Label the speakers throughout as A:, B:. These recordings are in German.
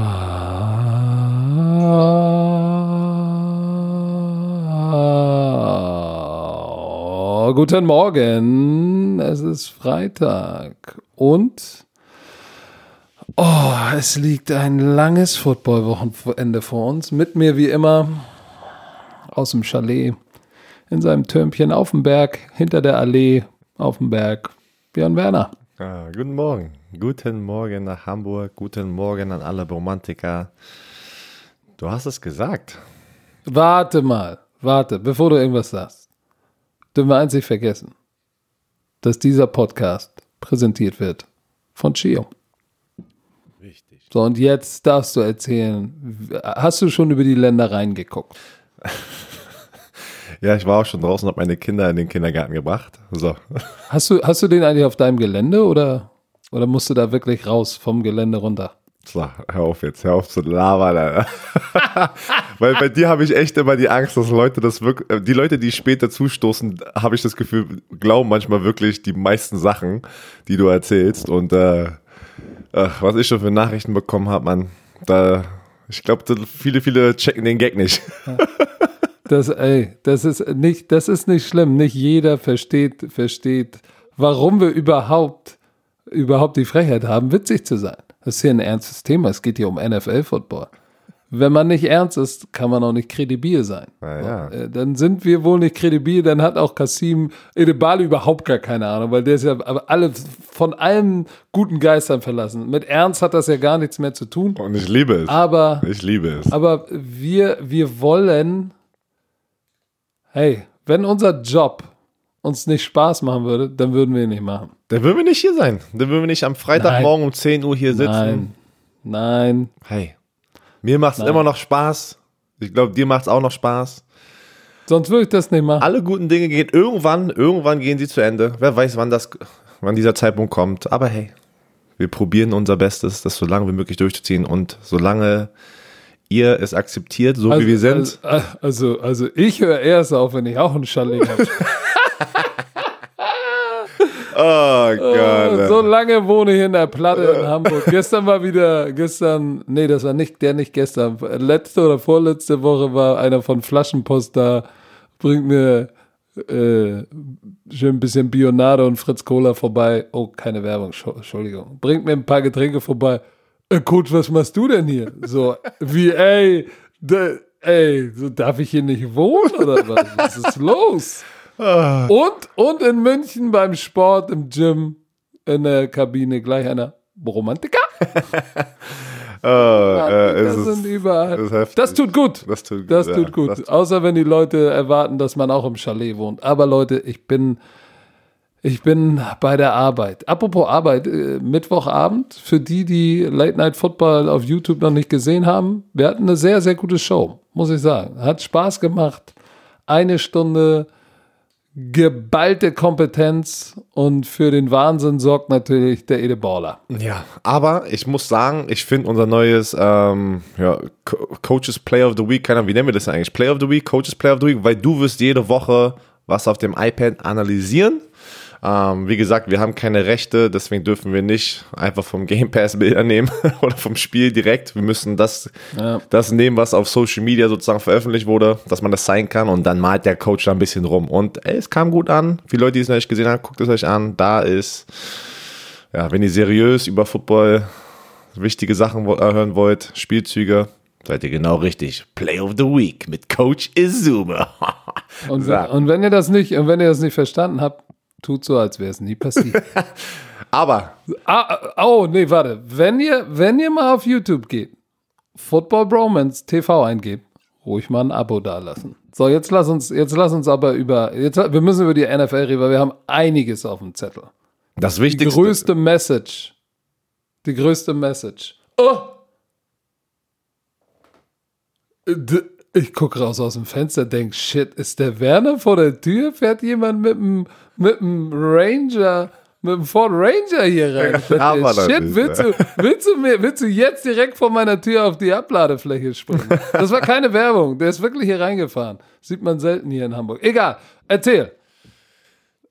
A: Ah, guten Morgen, es ist Freitag und oh, es liegt ein langes Footballwochenende vor uns. Mit mir wie immer aus dem Chalet in seinem Türmchen auf dem Berg, hinter der Allee auf dem Berg, Björn Werner.
B: Ah, guten Morgen. Guten Morgen nach Hamburg. Guten Morgen an alle Romantiker. Du hast es gesagt.
A: Warte mal, warte, bevor du irgendwas sagst. Dürfen wir nicht vergessen, dass dieser Podcast präsentiert wird von Chio.
B: Richtig.
A: So, und jetzt darfst du erzählen, hast du schon über die Ländereien geguckt?
B: Ja, ich war auch schon draußen und habe meine Kinder in den Kindergarten gebracht. So.
A: Hast du, hast du den eigentlich auf deinem Gelände oder, oder musst du da wirklich raus vom Gelände runter?
B: So, hör auf jetzt, hör auf zu labern. Weil bei dir habe ich echt immer die Angst, dass Leute das wirklich, äh, die Leute, die später zustoßen, habe ich das Gefühl, glauben manchmal wirklich die meisten Sachen, die du erzählst. Und äh, ach, was ich schon für Nachrichten bekommen habe, man, da, ich glaube, viele, viele checken den Gag nicht.
A: Das, ey, das ist nicht, das ist nicht schlimm. Nicht jeder versteht, versteht, warum wir überhaupt, überhaupt die Frechheit haben, witzig zu sein. Das ist hier ein ernstes Thema. Es geht hier um NFL-Football. Wenn man nicht ernst ist, kann man auch nicht kredibil sein.
B: Ja.
A: Äh, Dann sind wir wohl nicht kredibil, dann hat auch Kasim Edebali überhaupt gar keine Ahnung, weil der ist ja alle von allen guten Geistern verlassen. Mit Ernst hat das ja gar nichts mehr zu tun.
B: Und ich liebe es.
A: Aber
B: ich liebe es.
A: aber wir, wir wollen, hey, wenn unser Job uns nicht Spaß machen würde, dann würden wir ihn nicht machen.
B: Dann würden wir nicht hier sein. Dann würden wir nicht am Freitagmorgen um 10 Uhr hier sitzen.
A: Nein, nein.
B: Hey, mir macht es immer noch Spaß. Ich glaube, dir macht es auch noch Spaß.
A: Sonst würde ich das nicht machen.
B: Alle guten Dinge gehen irgendwann, irgendwann gehen sie zu Ende. Wer weiß, wann das, wann dieser Zeitpunkt kommt. Aber hey, wir probieren unser Bestes, das so lange wie möglich durchzuziehen und solange ihr es akzeptiert, so wie wir sind.
A: Also, also, also ich höre erst auf, wenn ich auch ein Chalet habe.
B: Oh Gott.
A: so lange wohne ich in der Platte in Hamburg. Gestern war wieder, gestern, nee, das war nicht, der nicht gestern. Letzte oder vorletzte Woche war einer von Flaschenpost da, bringt mir äh, schön ein bisschen Bionade und Fritz Cola vorbei. Oh, keine Werbung, Entschuldigung. Bringt mir ein paar Getränke vorbei. Äh, Coach, was machst du denn hier? So, wie, ey, da, ey, so darf ich hier nicht wohnen oder was? Was ist los? Und, und in München beim Sport im Gym in der Kabine gleich einer Romantiker.
B: Oh, äh,
A: das sind überall.
B: das.
A: Das tut gut.
B: Das tut gut,
A: Das
B: ja.
A: tut gut.
B: Das-
A: Außer wenn die Leute erwarten, dass man auch im Chalet wohnt. Aber Leute, ich bin, ich bin bei der Arbeit. Apropos Arbeit, äh, Mittwochabend, für die, die Late Night Football auf YouTube noch nicht gesehen haben, wir hatten eine sehr, sehr gute Show, muss ich sagen. Hat Spaß gemacht. Eine Stunde geballte Kompetenz und für den Wahnsinn sorgt natürlich der Ede Baller.
B: Ja, aber ich muss sagen, ich finde unser neues ähm, ja, Co Coaches Player of the Week, keine Ahnung, wie nennen wir das eigentlich? Player of the Week, Coaches Player of the Week, weil du wirst jede Woche was auf dem iPad analysieren. Ähm, wie gesagt, wir haben keine Rechte, deswegen dürfen wir nicht einfach vom Game Pass Bilder nehmen oder vom Spiel direkt. Wir müssen das,
A: Ja.
B: das nehmen, was auf Social Media sozusagen veröffentlicht wurde, dass man das zeigen kann und dann malt der Coach da ein bisschen rum. Und ey, es kam gut an. Für Leute, die es noch nicht gesehen haben, guckt es euch an. Da ist ja, wenn ihr seriös über Football wichtige Sachen äh, hören wollt, Spielzüge, seid ihr genau richtig. Play of the Week mit Coach Izuma.
A: Und, und wenn ihr das nicht, und wenn ihr das nicht verstanden habt, tut so, als wäre es nie passiert.
B: Aber
A: ah, oh, nee, warte. Wenn ihr, wenn ihr mal auf YouTube geht, Football Bromance TV eingebt, ruhig mal ein Abo dalassen. So, jetzt lass uns, jetzt lass uns aber über, jetzt, wir müssen über die NFL reden, weil wir haben einiges auf dem Zettel.
B: das
A: Die
B: Wichtigste.
A: größte Message. Die größte Message. Oh! D- Ich gucke raus aus dem Fenster, denk, shit, ist der Werner vor der Tür? Fährt jemand mit dem mit dem Ranger, mit dem Ford Ranger hier rein?
B: Ja, aber das
A: shit,
B: ist,
A: willst du, willst, du mir, willst du jetzt direkt vor meiner Tür auf die Abladefläche springen? Das war keine Werbung, der ist wirklich hier reingefahren. Sieht man selten hier in Hamburg. Egal, erzähl.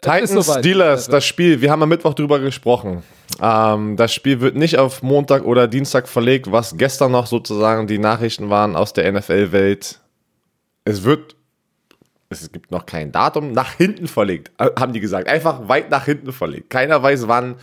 A: Ist
B: Titans. Steelers, das Spiel, wir haben am Mittwoch drüber gesprochen. Ähm, das Spiel wird nicht auf Montag oder Dienstag verlegt, was gestern noch sozusagen die Nachrichten waren aus der NFL-Welt. Es wird es gibt noch kein Datum, nach hinten verlegt, äh, haben die gesagt. Einfach weit nach hinten verlegt. Keiner weiß wann.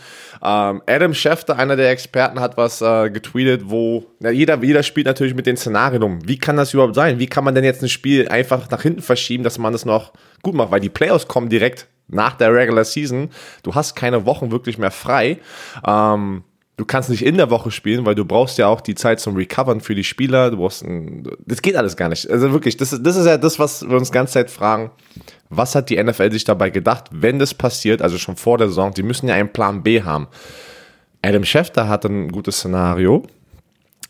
B: Ähm, Adam Schefter, einer der Experten, hat was äh, getweetet, wo na, jeder, jeder spielt natürlich mit den Szenarien um. Wie kann das überhaupt sein? Wie kann man denn jetzt ein Spiel einfach nach hinten verschieben, dass man es noch gut macht? Weil die Playoffs kommen direkt nach der Regular Season. Du hast keine Wochen wirklich mehr frei. Ähm, Du kannst nicht in der Woche spielen, weil du brauchst ja auch die Zeit zum Recovern für die Spieler. Du brauchst ein, das geht alles gar nicht. Also wirklich, das ist, das ist ja das, was wir uns die ganze Zeit fragen. Was hat die NFL sich dabei gedacht, wenn das passiert, also schon vor der Saison? Die müssen ja einen Plan B haben. Adam Schefter hat ein gutes Szenario.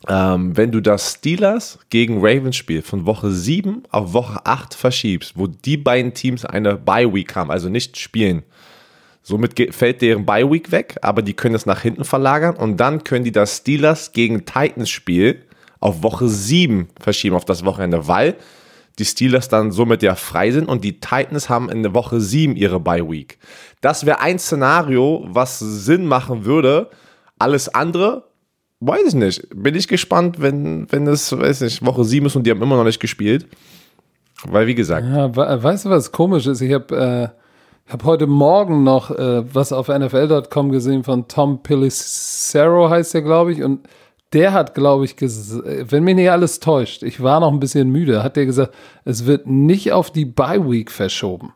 B: Ähm, wenn du das Steelers gegen Ravens Spiel von Woche 7 auf Woche 8 verschiebst, wo die beiden Teams eine Bye Week haben, also nicht spielen, Somit fällt deren Bye Week weg, aber die können es nach hinten verlagern und dann können die das Steelers gegen Titans Spiel auf Woche 7 verschieben, auf das Wochenende, weil die Steelers dann somit ja frei sind und die Titans haben in der Woche 7 ihre Bye Week. Das wäre ein Szenario, was Sinn machen würde. Alles andere, weiß ich nicht. Bin ich gespannt, wenn, wenn es, weiß nicht, Woche 7 ist und die haben immer noch nicht gespielt. Weil, wie gesagt.
A: Ja, weißt du, was komisch ist? Ich habe äh habe heute Morgen noch äh, was auf NFL.com gesehen von Tom Pelissero, heißt der, glaube ich. Und der hat, glaube ich, wenn mich nicht alles täuscht, ich war noch ein bisschen müde, hat der gesagt, es wird nicht auf die Bye Week verschoben.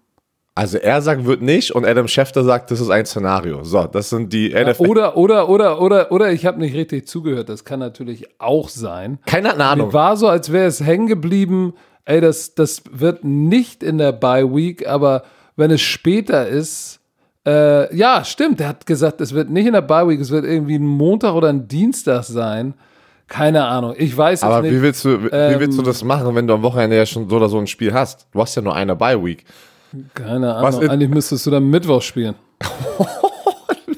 B: Also er sagt, wird nicht und Adam Schefter sagt, das ist ein Szenario. So, das sind die
A: NFL. Oder, oder, oder, oder, oder ich habe nicht richtig zugehört. Das kann natürlich auch sein.
B: Keine Ahnung.
A: Mir war so, als wäre es hängen geblieben. Ey, das, das wird nicht in der Bye Week, aber wenn es später ist, äh, ja, stimmt, er hat gesagt, es wird nicht in der Bye Week, es wird irgendwie ein Montag oder ein Dienstag sein. Keine Ahnung, ich weiß
B: Aber
A: es nicht.
B: Aber wie willst, du, wie ähm, willst du das machen, wenn du am Wochenende ja schon so oder so ein Spiel hast? Du hast ja nur eine Bye Week.
A: Keine Ahnung, eigentlich müsstest du dann Mittwoch spielen.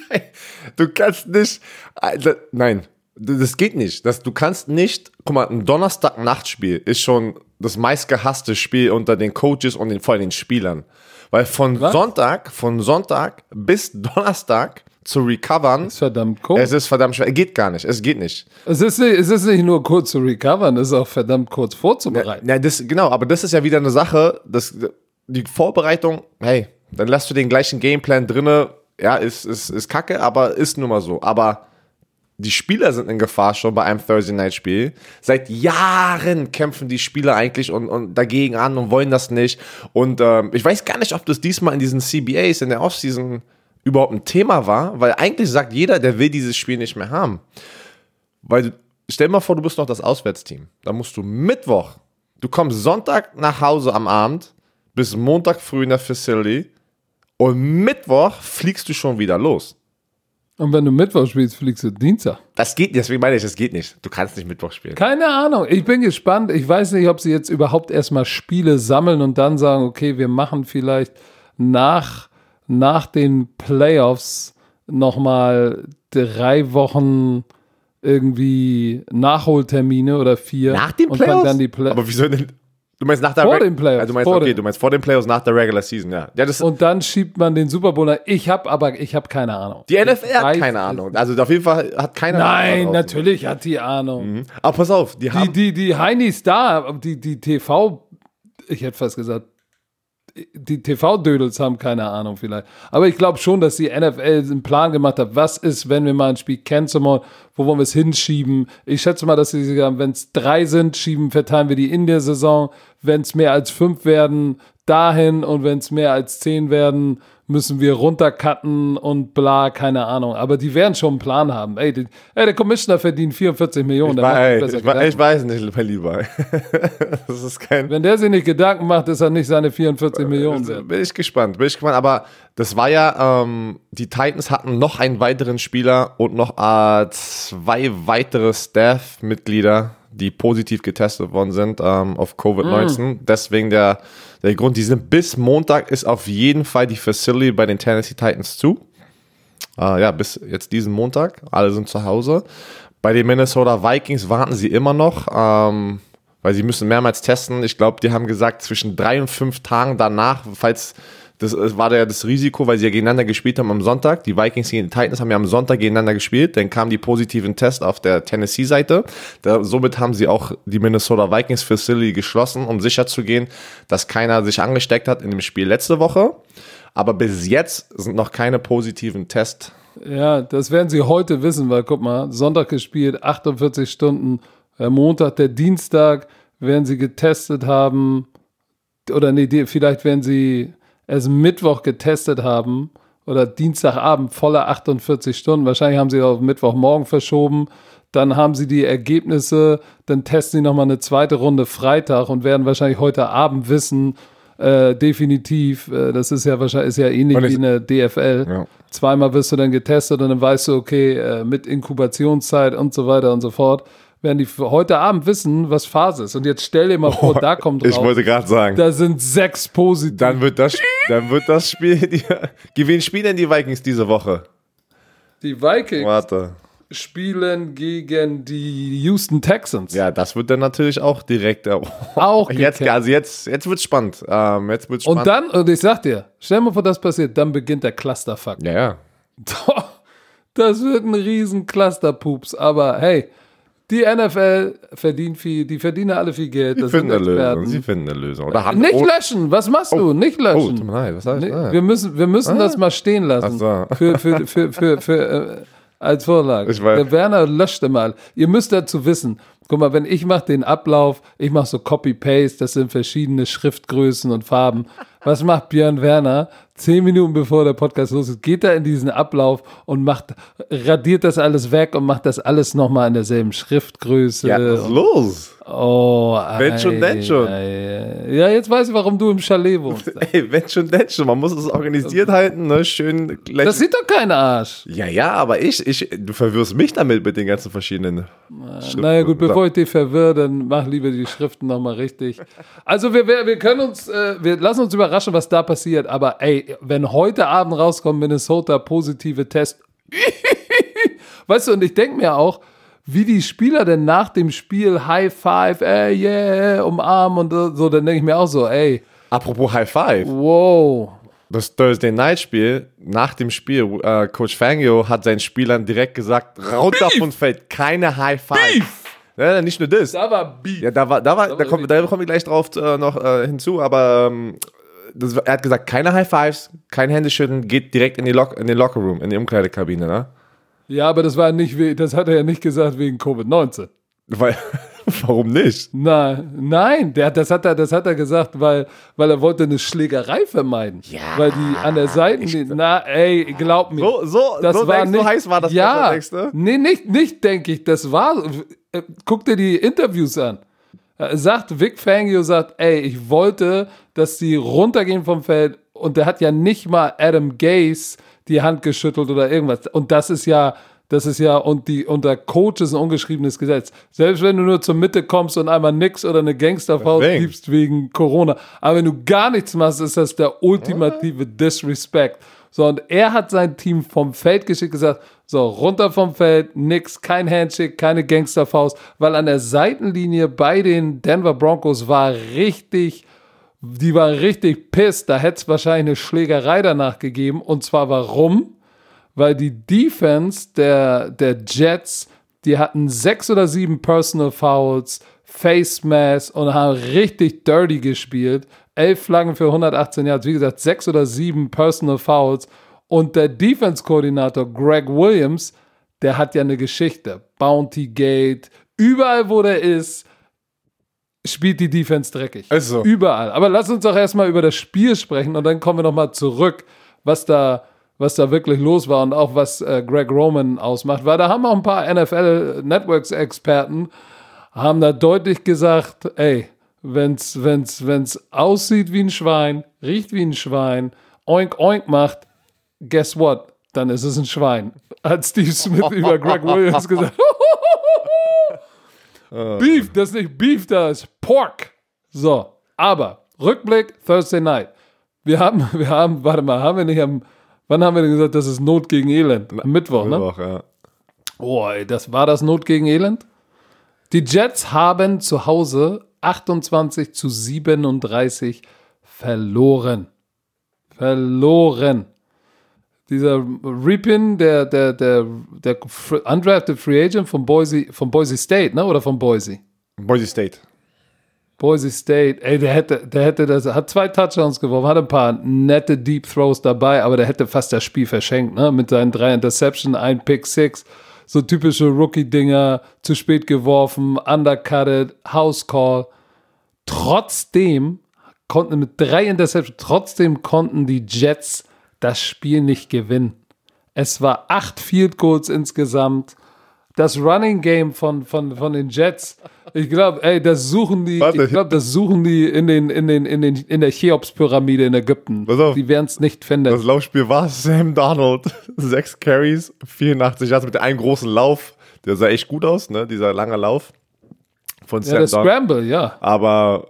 B: nein, du kannst nicht, also, nein, das geht nicht. Das, du kannst nicht, guck mal, ein Donnerstag-Nachtspiel ist schon das meistgehasste Spiel unter den Coaches und den, vor allem den Spielern. Weil von Was? Sonntag, von Sonntag bis Donnerstag zu recovern.
A: Ist verdammt kurz.
B: Es ist verdammt schwer. Geht gar nicht. Es geht nicht.
A: Es ist, nicht, es ist nicht nur kurz zu recovern, es ist auch verdammt kurz vorzubereiten.
B: Ja, ja, das, genau, aber das ist ja wieder eine Sache, das, die Vorbereitung, hey, dann lässt du den gleichen Gameplan drinne, ja, ist, ist, ist kacke, aber ist nun mal so. Aber die Spieler sind in Gefahr schon bei einem Thursday Night Spiel. Seit Jahren kämpfen die Spieler eigentlich und, und dagegen an und wollen das nicht. Und ähm, ich weiß gar nicht, ob das diesmal in diesen CBAs in der Offseason überhaupt ein Thema war, weil eigentlich sagt jeder, der will dieses Spiel nicht mehr haben. Weil stell dir mal vor, du bist noch das Auswärtsteam. Da musst du Mittwoch, du kommst Sonntag nach Hause am Abend, bis Montag früh in der Facility und Mittwoch fliegst du schon wieder los.
A: Und wenn du Mittwoch spielst, fliegst du Dienstag.
B: Das geht, deswegen meine ich, das geht nicht. Du kannst nicht Mittwoch spielen.
A: Keine Ahnung. Ich bin gespannt. Ich weiß nicht, ob sie jetzt überhaupt erstmal Spiele sammeln und dann sagen, okay, wir machen vielleicht nach, nach den Playoffs nochmal drei Wochen irgendwie Nachholtermine oder vier.
B: Nach den Playoffs? Play Aber wieso denn? Du meinst nach der
A: vor den Playoffs.
B: Also du meinst, okay, den. du meinst vor den Playoffs nach der Regular Season, ja. ja
A: und dann schiebt man den Super Bowl. Ich habe aber ich habe keine Ahnung.
B: Die NFL hat keine Ahnung. Also auf jeden Fall hat keine
A: Nein, Ahnung. Nein, natürlich hat die Ahnung.
B: Mhm. Aber pass auf,
A: die haben die die die Heinis da, die die TV ich hätte fast gesagt die TV-Dödels haben keine Ahnung vielleicht. Aber ich glaube schon, dass die NFL einen Plan gemacht hat, was ist, wenn wir mal ein Spiel canceln wollen, wo wollen wir es hinschieben. Ich schätze mal, dass sie sagen, wenn es drei sind, schieben, verteilen wir die in der Saison. Wenn es mehr als fünf werden, dahin. Und wenn es mehr als zehn werden, müssen wir runtercutten und bla, keine Ahnung. Aber die werden schon einen Plan haben. Ey, die, ey der Commissioner verdient 44 Millionen.
B: Ich, weiß, ich, ich weiß nicht, mein Lieber. das ist kein
A: Wenn der sich nicht Gedanken macht, ist er nicht seine 44 Millionen
B: wert. Bin ich gespannt, bin ich gespannt. Aber das war ja, ähm, die Titans hatten noch einen weiteren Spieler und noch äh, zwei weitere Staff-Mitglieder, die positiv getestet worden sind ähm, auf Covid-19. Mm. Deswegen der der Grund, die sind bis Montag ist auf jeden Fall die Facility bei den Tennessee Titans zu. Äh, ja, bis jetzt diesen Montag. Alle sind zu Hause. Bei den Minnesota Vikings warten sie immer noch, ähm, weil sie müssen mehrmals testen. Ich glaube, die haben gesagt, zwischen drei und fünf Tagen danach, falls Das äh, war ja das Risiko, weil sie ja gegeneinander gespielt haben am Sonntag. Die Vikings gegen die Titans haben ja am Sonntag gegeneinander gespielt. Dann kamen die positiven Tests auf der Tennessee-Seite. Somit haben sie auch die Minnesota Vikings Facility geschlossen, um sicherzugehen, dass keiner sich angesteckt hat in dem Spiel letzte Woche. Aber bis jetzt sind noch keine positiven Tests.
A: Ja, das werden sie heute wissen, weil guck mal, Sonntag gespielt, 48 Stunden, Montag, der Dienstag werden sie getestet haben. Oder nee, die, vielleicht werden sie es Mittwoch getestet haben oder Dienstagabend voller 48 Stunden. Wahrscheinlich haben sie auf Mittwochmorgen verschoben. Dann haben sie die Ergebnisse, dann testen sie nochmal eine zweite Runde Freitag und werden wahrscheinlich heute Abend wissen, äh, definitiv, äh, das ist ja wahrscheinlich ist ja ähnlich wie in der DFL. Ja. Zweimal wirst du dann getestet und dann weißt du, okay, äh, mit Inkubationszeit und so weiter und so fort werden die heute Abend wissen, was Phase ist. Und jetzt stell dir mal vor, oh, da kommt
B: raus. Ich wollte gerade sagen.
A: Da sind sechs positiv.
B: Dann wird das, dann wird das Spiel. Die, wen spielen denn die Vikings diese Woche?
A: Die Vikings
B: Warte.
A: spielen gegen die Houston Texans.
B: Ja, das wird dann natürlich auch direkt. Äh,
A: auch
B: jetzt, also jetzt, jetzt wird's spannend. Ähm, jetzt wird's
A: spannend. Und dann, und ich sag dir, stell dir mal vor, das passiert, dann beginnt der Clusterfuck.
B: Ja, ja.
A: Das wird ein riesen Clusterpups, aber hey, die NFL verdient viel, die verdienen alle viel Geld.
B: Sie finden eine Lösung. Sie finden eine Lösung.
A: Oder haben, nicht oh, löschen, was machst du? Oh, nicht oh, löschen. Oh,
B: leid, was heißt,
A: ah. Wir müssen, wir müssen ah. das mal stehen lassen. So. Für, für, für, für, für, äh, als Vorlage. Der Werner löscht mal. Ihr müsst dazu wissen, guck mal, wenn ich mache den Ablauf, ich mache so Copy-Paste, das sind verschiedene Schriftgrößen und Farben. Was macht Björn Werner? zehn Minuten bevor der Podcast los ist, geht er in diesen Ablauf und macht, radiert das alles weg und macht das alles nochmal in derselben Schriftgröße.
B: Ja, was ist los?
A: Oh,
B: wenn schon, denn schon.
A: Ja, jetzt weiß ich, warum du im Chalet wohnst.
B: Ey, wenn schon, denn schon. Man muss es organisiert halten, ne? Schön.
A: Das sieht doch kein Arsch.
B: Ja, ja, aber ich, ich, du verwirrst mich damit mit den ganzen verschiedenen.
A: Schriften. Naja, gut, bevor ich dich verwirre, dann mach lieber die Schriften nochmal richtig. Also, wir, wir, wir können uns, äh, wir lassen uns überraschen, was da passiert, aber ey, wenn heute Abend rauskommt, Minnesota positive Test. weißt du, und ich denke mir auch, wie die Spieler denn nach dem Spiel High Five, ey, yeah, umarmen und so, dann denke ich mir auch so, ey.
B: Apropos High Five.
A: Wow.
B: Das Thursday Night Spiel, nach dem Spiel, äh, Coach Fangio hat seinen Spielern direkt gesagt, runter von Feld, keine High Five. Beef. Ja, nicht nur das.
A: Da war Beef.
B: Ja, da war, da war, da, da kommen komm wir gleich drauf äh, noch äh, hinzu, aber ähm, das, er hat gesagt, keine High Fives, kein Händeschütteln, geht direkt in, die Lock, in den Lockerroom, in die Umkleidekabine, ne?
A: Ja, aber das war nicht, das hat er ja nicht gesagt wegen Covid-19.
B: Weil, warum nicht?
A: Nein, nein, der, das, hat er, das hat er gesagt, weil, weil er wollte eine Schlägerei vermeiden.
B: Ja.
A: Weil die an der Seite, na, ey, glaub mir.
B: So, so,
A: das
B: so,
A: war
B: denkst,
A: nicht,
B: so heiß war das,
A: ja,
B: denkst, ne?
A: Nee, nicht, nicht denke ich, das war, äh, guck dir die Interviews an. Sagt, Vic Fangio sagt, ey, ich wollte, dass sie runtergehen vom Feld und der hat ja nicht mal Adam Gaze die Hand geschüttelt oder irgendwas. Und das ist ja, das ist ja, und die, unter Coach ist ein ungeschriebenes Gesetz. Selbst wenn du nur zur Mitte kommst und einmal nix oder eine Gangsterfaust gibst wegen Corona. Aber wenn du gar nichts machst, ist das der ultimative Disrespect. So, und er hat sein Team vom Feld geschickt, gesagt, so, runter vom Feld, nix, kein Handshake, keine Gangsterfaust, weil an der Seitenlinie bei den Denver Broncos war richtig, die waren richtig pissed, da hätte es wahrscheinlich eine Schlägerei danach gegeben. Und zwar warum? Weil die Defense der, der Jets, die hatten sechs oder sieben Personal Fouls, Face Mass und haben richtig dirty gespielt elf Flaggen für 118 Yards, wie gesagt, sechs oder sieben Personal Fouls. Und der Defense-Koordinator Greg Williams, der hat ja eine Geschichte. Bounty Gate, überall, wo der ist, spielt die Defense dreckig.
B: Also.
A: Überall. Aber lass uns doch erstmal über das Spiel sprechen und dann kommen wir nochmal zurück, was da, was da wirklich los war und auch was äh, Greg Roman ausmacht. Weil da haben auch ein paar NFL-Networks-Experten, haben da deutlich gesagt, ey, wenn's, wenn's, wenn's aussieht wie ein Schwein, riecht wie ein Schwein, oink oink macht, guess what? Dann ist es ein Schwein. Hat Steve Smith über Greg Williams gesagt. Beef, das ist nicht Beef, das ist Pork. So, aber Rückblick Thursday Night. Wir haben, wir haben, warte mal, haben wir nicht am, wann haben wir denn gesagt, das ist Not gegen Elend? Am Mittwoch, ne?
B: Mittwoch, ja.
A: Oh, ey, das war das Not gegen Elend? Die Jets haben zu Hause 28 zu 37 verloren. Verloren. Dieser Ripin, der, der, der, der undrafted Free Agent von Boise, von Boise State, ne? Oder von Boise?
B: Boise State.
A: Boise State, ey, der hätte, der hätte das, hat zwei Touchdowns geworfen, hat ein paar nette Deep Throws dabei, aber der hätte fast das Spiel verschenkt, ne? Mit seinen drei Interceptions, ein Pick Six, so typische Rookie-Dinger, zu spät geworfen, undercutted, House Call. Trotzdem konnten mit drei Interceptions, trotzdem konnten die Jets das Spiel nicht gewinnen. Es war acht Field Goals insgesamt. Das Running Game von, von, von den Jets, ich glaube, ey, das suchen die,
B: Warte.
A: ich glaube, das suchen die in den, in den, in den, in der Cheops-Pyramide in Ägypten.
B: Pass auf.
A: Die werden es nicht finden.
B: Das Laufspiel war Sam Donald. Sechs Carries, 84 Yards mit einem großen Lauf. Der sah echt gut aus, ne? Dieser lange Lauf von
A: ja, der
B: Sam Donald.
A: Scramble, ja.
B: Aber,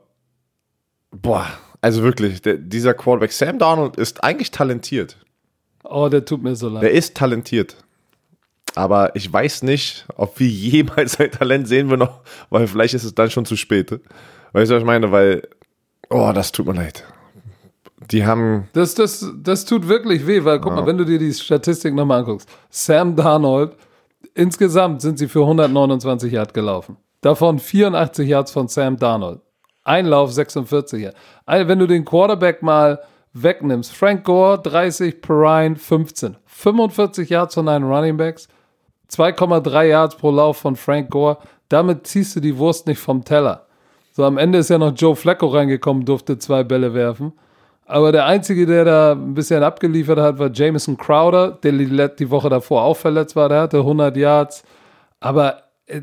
B: boah, also wirklich, der, dieser Quarterback Sam Donald ist eigentlich talentiert.
A: Oh, der tut mir so leid.
B: Der ist talentiert. Aber ich weiß nicht, ob wir jemals sein Talent sehen wir noch, weil vielleicht ist es dann schon zu spät. Weißt du, was ich meine? Weil, oh, das tut mir leid. Die haben,
A: Das, das, das tut wirklich weh, weil guck mal, wenn du dir die Statistik nochmal anguckst. Sam Darnold, insgesamt sind sie für 129 Yards gelaufen. Davon 84 Yards von Sam Darnold. Einlauf 46 Yards. Ein- Wenn du den Quarterback mal wegnimmst, Frank Gore 30, Perrine 15. 45 Yards von deinen Running Backs, 2,3 Yards pro Lauf von Frank Gore. Damit ziehst du die Wurst nicht vom Teller. So, am Ende ist ja noch Joe Flacco reingekommen, durfte zwei Bälle werfen. Aber der Einzige, der da ein bisschen abgeliefert hat, war Jameson Crowder, der die Woche davor auch verletzt war. Der hatte 100 Yards. Aber äh,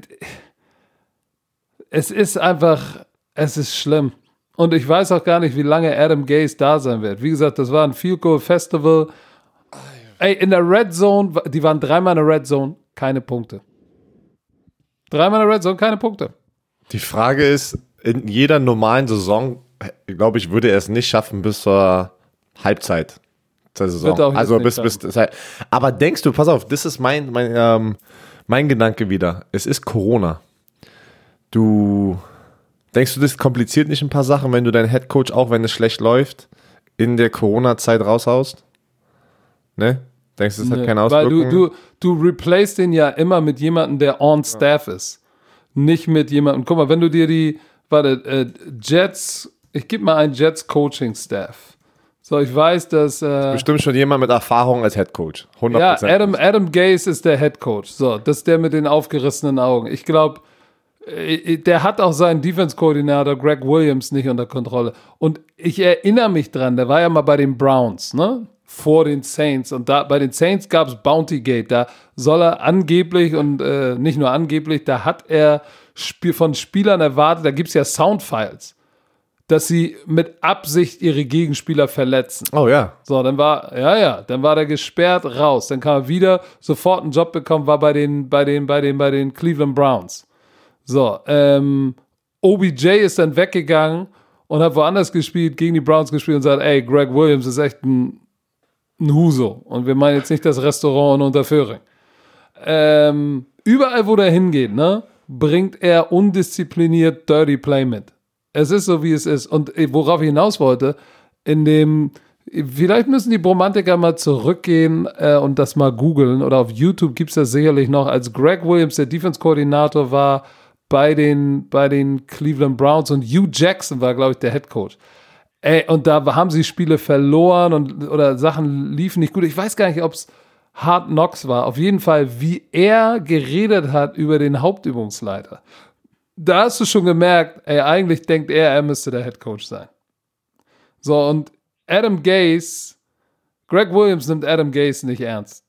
A: es ist einfach, es ist schlimm. Und ich weiß auch gar nicht, wie lange Adam Gase da sein wird. Wie gesagt, das war ein Field Goal Festival. Ey, in der Red Zone, die waren dreimal in der Red Zone, keine Punkte. Dreimal in der Red Zone, keine Punkte.
B: die Frage ist, in jeder normalen Saison, glaube ich, würde er es nicht schaffen bis zur Halbzeit der Saison. Also
A: nicht
B: bis, bis, aber denkst du, pass auf, das ist mein, mein, ähm, mein Gedanke wieder. Es ist Corona. Du, denkst du, das kompliziert nicht ein paar Sachen, wenn du deinen Headcoach, auch wenn es schlecht läuft, in der Corona-Zeit raushaust? Ne? Denkst du, das hat keine
A: Weil
B: Auswirkungen?
A: du, du, du replace den ja immer mit jemandem, der on staff ist. Nicht mit jemandem. Guck mal, wenn du dir die, warte, äh, Jets, ich gebe mal einen Jets Coaching Staff. So, ich weiß, dass. Äh,
B: Bestimmt schon jemand mit Erfahrung als Headcoach. 100%.
A: ja, Adam, Adam Gase ist der Head Coach. So, das ist der mit den aufgerissenen Augen. Ich glaube, der hat auch seinen Defense-Koordinator Greg Williams nicht unter Kontrolle. Und ich erinnere mich dran, der war ja mal bei den Browns, ne? Vor den Saints. Und da bei den Saints gab es Bounty Gate. Da soll er angeblich und äh, nicht nur angeblich, da hat er Spiel von Spielern erwartet, da gibt es ja Soundfiles, dass sie mit Absicht ihre Gegenspieler verletzen.
B: Oh ja.
A: So, dann war, ja, ja, dann war der gesperrt raus. Dann kam er wieder, sofort einen Job bekommen, war bei den, bei den, bei den, bei den Cleveland Browns. So, ähm, OBJ ist dann weggegangen und hat woanders gespielt, gegen die Browns gespielt und sagt, ey, Greg Williams ist echt ein, ein Huso. Und wir meinen jetzt nicht das Restaurant in Unterföhring. Ähm, überall, wo der hingeht, ne, bringt er undiszipliniert Dirty Play mit. Es ist so, wie es ist. Und äh, worauf ich hinaus wollte, in dem, vielleicht müssen die Bromantiker mal zurückgehen äh, und das mal googeln. Oder auf YouTube gibt es das sicherlich noch, als Greg Williams der Defense-Koordinator war bei den, bei den Cleveland Browns und Hugh Jackson war, glaube ich, der Head Coach. Ey, und da haben sie Spiele verloren und oder Sachen liefen nicht gut. Ich weiß gar nicht, ob es Hard Knocks war. Auf jeden Fall, wie er geredet hat über den Hauptübungsleiter. Da hast du schon gemerkt, ey, eigentlich denkt er, er müsste der Head Coach sein. So, und Adam Gase, Greg Williams nimmt Adam Gase nicht ernst.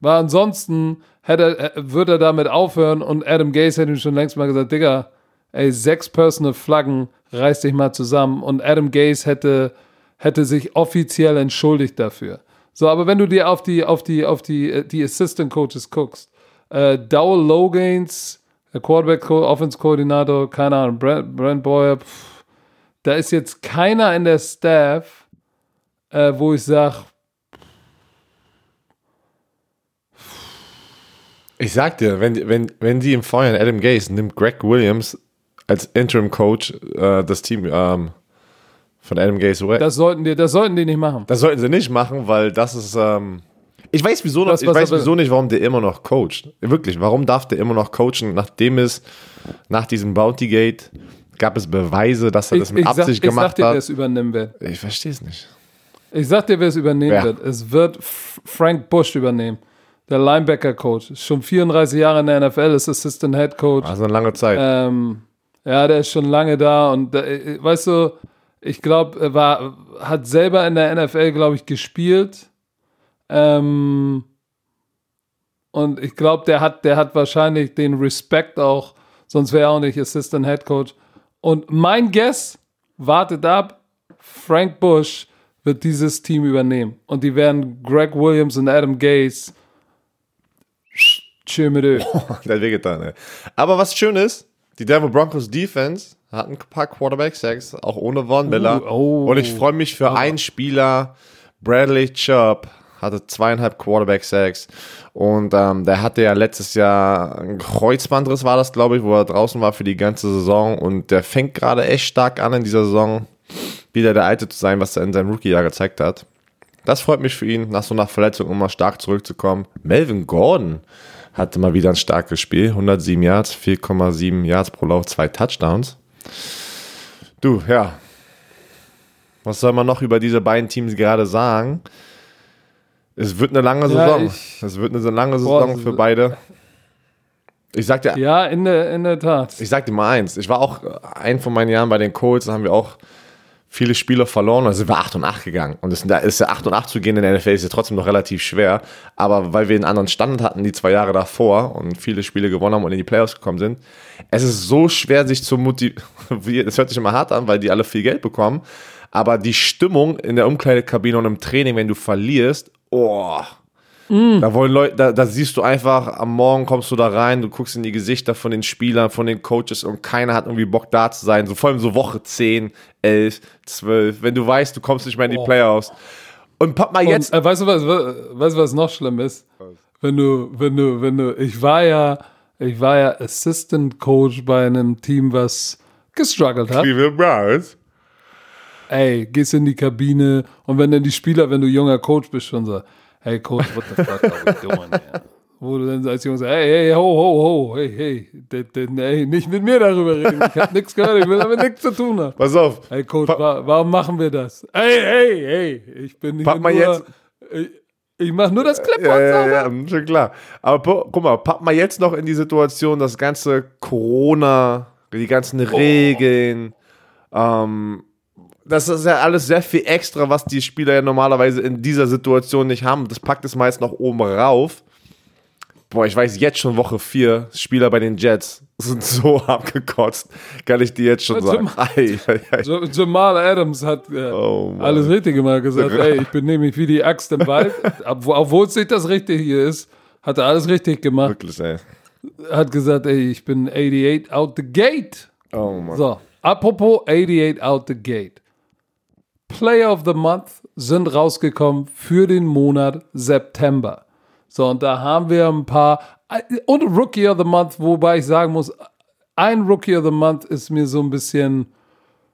A: Weil ansonsten hätte, würde er damit aufhören und Adam Gase hätte ihm schon längst mal gesagt, Digga, ey, sechs Personal Flaggen, reiß dich mal zusammen. Und Adam Gase hätte, hätte sich offiziell entschuldigt dafür. So, aber wenn du dir auf die, auf die, auf die, äh, die Assistant Coaches guckst, äh, Dowell Logains, der Quarterback Offense Koordinator, keine Ahnung, Brent, Brent Boyer, pff, da ist jetzt keiner in der Staff, äh, wo ich sage,
B: Ich sag dir, wenn, wenn, wenn die im feuern Adam Gase, nimmt Greg Williams als Interim Coach äh, das Team ähm, Von Adam Gase away.
A: Das sollten die, das sollten die nicht machen.
B: Das sollten sie nicht machen, weil das ist. Ähm, ich weiß wieso noch,
A: Das,
B: ich weiß wieso nicht, warum der immer noch coacht. Wirklich, warum darf der immer noch coachen, nachdem es nach diesem Bounty Gate gab es Beweise, dass er
A: Ich,
B: das mit
A: ich, sag,
B: Absicht
A: ich sag
B: gemacht
A: dir, wer es übernehmen wird.
B: Ich verstehe es nicht.
A: Ich sag dir, wer es übernehmen
B: Wer?
A: wird. Es wird Frank Bush übernehmen. Der Linebacker-Coach. Schon 34 Jahre in der NFL, ist Assistant Head Coach.
B: Also eine lange Zeit.
A: Ähm, ja, der ist schon lange da und äh, weißt du, ich glaube, er war, hat selber in der NFL, glaube ich, gespielt. Ähm, und ich glaube, der hat, der hat wahrscheinlich den Respekt auch, sonst wäre er auch nicht Assistant Head Coach. Und mein Guess, wartet ab, Frank Bush wird dieses Team übernehmen. Und die werden Greg Williams und Adam Gase. Tschö mit Ö.
B: Der hat wehgetan, ey. Aber was schön ist, die Denver Broncos Defense hat ein paar Quarterback-Sacks, auch ohne Von Miller.
A: oh.
B: Und ich freue mich für einen Spieler, Bradley Chubb, hatte zweieinhalb Quarterback-Sacks. Und ähm, der hatte ja letztes Jahr ein Kreuzbandriss, war das, glaube ich, wo er draußen war für die ganze Saison. Und der fängt gerade echt stark an in dieser Saison, wieder der Alte zu sein, was er in seinem Rookie-Jahr gezeigt hat. Das freut mich für ihn, nach so einer Verletzung immer stark zurückzukommen. Melvin Gordon hatte mal wieder ein starkes Spiel. 107 Yards, 4,7 Yards pro Lauf, zwei Touchdowns. Du, ja. Was soll man noch über diese beiden Teams gerade sagen? Es wird eine lange
A: Ja,
B: Saison.
A: ich-
B: es wird eine lange
A: Boah,
B: Saison für beide. Ich sag dir,
A: Ja, in der, in der Tat.
B: ich sag dir mal eins. Ich war auch ein von meinen Jahren bei den Colts, da haben wir auch viele Spiele verloren, da sind wir 8 und 8 gegangen. Und da ist ja 8 und 8 zu gehen in der NFL ist ja trotzdem noch relativ schwer. Aber weil wir einen anderen Standard hatten, die zwei Jahre davor und viele Spiele gewonnen haben und in die Playoffs gekommen sind, es ist so schwer, sich zu motivieren. Das hört sich immer hart an, weil die alle viel Geld bekommen. Aber die Stimmung in der Umkleidekabine und im Training, wenn du verlierst, oh, da wollen Leute, da, da siehst du einfach, am Morgen kommst du da rein, du guckst in die Gesichter von den Spielern, von den Coaches und keiner hat irgendwie Bock da zu sein. So vor allem so Woche 10, 11, 12, wenn du weißt, du kommst nicht mehr in die Playoffs. Und pack mal jetzt.
A: Und, äh, weißt du was, weißt du was noch schlimm ist? Wenn du, wenn du, wenn du, ich war ja, ich war ja Assistant Coach bei einem Team, was gestruggelt hat.
B: Cleveland Browns.
A: Ey, gehst in die Kabine und wenn dann die Spieler, wenn du junger Coach bist, schon so, hey Coach, what the fuck are we doing here? Wo du dann als Junge sagst, hey, hey, ho, ho, ho, hey, hey, d- d- nee, nicht mit mir darüber reden. Ich hab nichts gehört, ich will damit nichts zu tun haben.
B: Pass auf.
A: Hey Coach, wa warum machen wir das? Hey, hey, hey, ich bin
B: Pack
A: hier
B: mal
A: nur,
B: jetzt-
A: ich, ich mach nur das Clipboard
B: Ja, ja, ja, ja, schon klar. Aber guck mal, pack mal jetzt noch in die Situation, das ganze Corona, die ganzen Regeln, ähm, das ist ja alles sehr viel extra, was die Spieler ja normalerweise in dieser Situation nicht haben. Das packt es meist noch oben rauf. Boah, ich weiß jetzt schon Woche 4, Spieler bei den Jets sind so abgekotzt. Kann ich dir jetzt schon
A: Warte
B: sagen.
A: Jamal Adams hat äh,
B: Oh,
A: alles richtig gemacht, gesagt, ey, ich bin nämlich wie die Axt im Wald, Obwohl- obwohl es nicht das Richtige ist, hat er alles richtig gemacht.
B: Wirklich, ey.
A: Hat gesagt, ey, ich bin 88 out the gate.
B: Oh, Mann.
A: So, apropos 88 out the gate. Player of the Month sind rausgekommen für den Monat September. So, und da haben wir ein paar. Und Rookie of the Month, wobei ich sagen muss, ein Rookie of the Month ist mir so ein bisschen,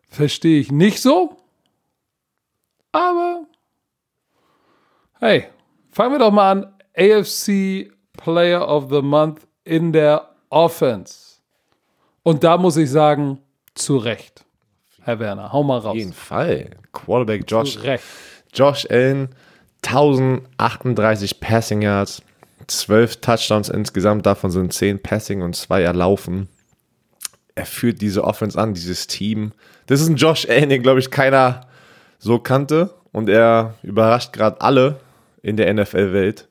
A: verstehe ich nicht so. Aber, hey, fangen wir doch mal an. AFC Player of the Month in der Offense. Und da muss ich sagen, zu Recht. Herr Werner, hau mal raus.
B: Auf jeden Fall. Quarterback Josh
A: Recht.
B: Josh Allen, 1038 Passing Yards, 12 Touchdowns insgesamt, davon sind 10 Passing und 2 erlaufen. Er führt diese Offense an, dieses Team. Das ist ein Josh Allen, den glaube ich keiner so kannte und er überrascht gerade alle in der NFL-Welt.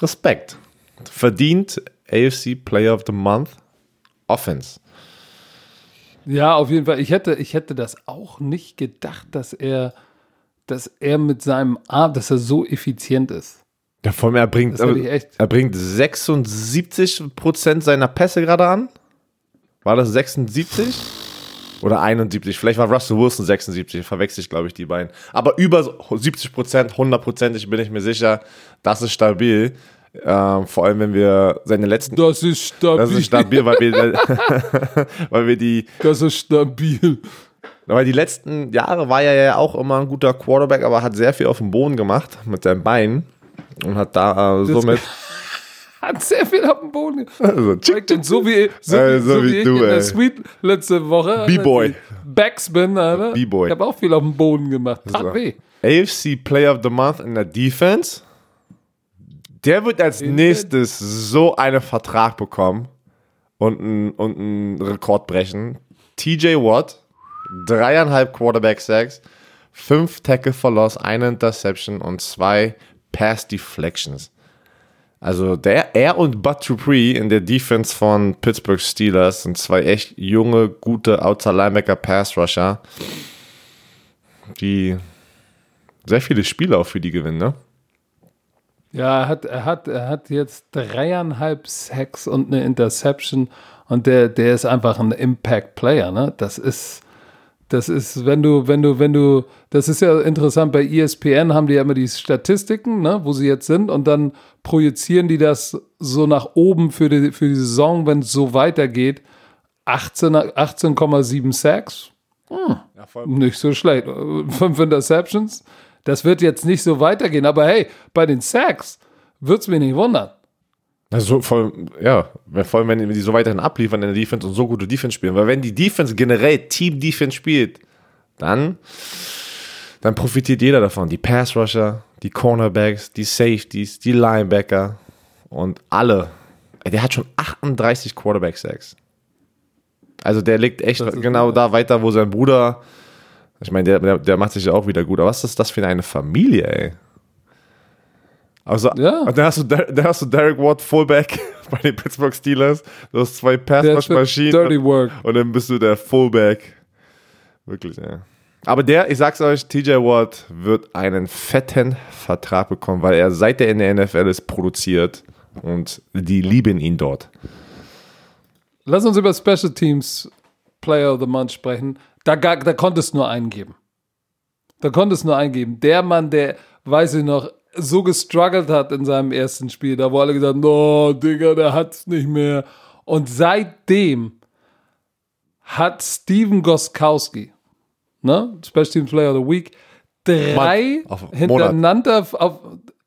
B: Respekt. Verdient AFC Player of the Month Offense.
A: Ja, auf jeden Fall. Ich hätte, ich hätte das auch nicht gedacht, dass er, dass er mit seinem Arm, dass er so effizient ist.
B: Ja, vor allem, er bringt, er bringt 76% seiner Pässe gerade an. War das 76? Oder 71? Vielleicht war Russell Wilson 76, verwechsel ich, glaube ich, die beiden. Aber über 70%, 100%ig bin ich mir sicher, das ist stabil. Ähm, vor allem, wenn wir seine letzten.
A: Das ist stabil.
B: Das ist stabil, weil wir, weil wir die
A: Das ist stabil.
B: Aber die letzten Jahre war er ja auch immer ein guter Quarterback, aber hat sehr viel auf dem Boden gemacht mit seinem Bein und hat da äh, somit.
A: Hat sehr viel auf dem Boden.
B: Also,
A: Direkt und so wie, so,
B: Äh, so
A: so
B: wie
A: wie ich
B: du,
A: in der. Suite letzte Woche.
B: B-Boy.
A: Backspin, Alter.
B: B-Boy.
A: Ich habe auch viel auf dem Boden gemacht. Tat weh.
B: AFC Player of the Month in der Defense. Der wird als nächstes so einen Vertrag bekommen und einen und einen Rekord brechen. TJ Watt, dreieinhalb Quarterback Sacks, fünf Tackle for Loss, eine Interception und zwei Pass Deflections. Also der, er und Bud Dupree in der Defense von Pittsburgh Steelers sind zwei echt junge, gute Outside Linebacker Pass Rusher, die sehr viele Spiele auch für die gewinnen, ne?
A: Ja, er hat, er hat, er hat jetzt dreieinhalb Sacks und eine Interception und der, der ist einfach ein Impact-Player, ne? Das ist, das ist, wenn du, wenn du, wenn du, das ist ja interessant, bei ESPN haben die ja immer die Statistiken, ne, wo sie jetzt sind und dann projizieren die das so nach oben für die, für die Saison, wenn es so weitergeht. 18 18,7 Sacks,
B: Ja, voll.
A: nicht so schlecht. Fünf Interceptions. Das wird jetzt nicht so weitergehen. Aber hey, bei den Sacks wird es mich nicht wundern.
B: Also voll, ja, wär voll, wenn die so weiterhin abliefern in der Defense und so gute Defense spielen. Weil wenn die Defense generell Team-Defense spielt, dann, dann profitiert jeder davon. Die Pass-Rusher, die Cornerbacks, die Safeties, die Linebacker und alle. Der hat schon 38 Quarterback-Sacks. Also der liegt echt genau
A: gut.
B: da weiter, wo sein Bruder. Ich meine, der, der, der macht sich ja auch wieder gut. Aber was ist das für eine Familie, ey? Also,
A: Ja.
B: dann hast, du, Der- dann hast du Derek Watt Fullback bei den Pittsburgh Steelers. Du hast zwei
A: Der
B: Pass-Maschinen.
A: Dirty Work.
B: Und dann bist du der Fullback. Wirklich, ja. Aber der, ich sag's euch, TJ Watt wird einen fetten Vertrag bekommen, weil er seit er in der NFL ist produziert und die lieben ihn dort.
A: Lass uns über Special Teams Player of the Month sprechen. Da, da konnte es nur einen geben. Da konnte es nur einen geben. Der Mann, der, weiß ich noch, so gestruggelt hat in seinem ersten Spiel, da wo alle gesagt haben, oh, Digga, der hat's nicht mehr. Und seitdem hat Steven Goskowski, ne, Special Teams Player of the Week, drei
B: Month. Auf Monat.
A: hintereinander auf,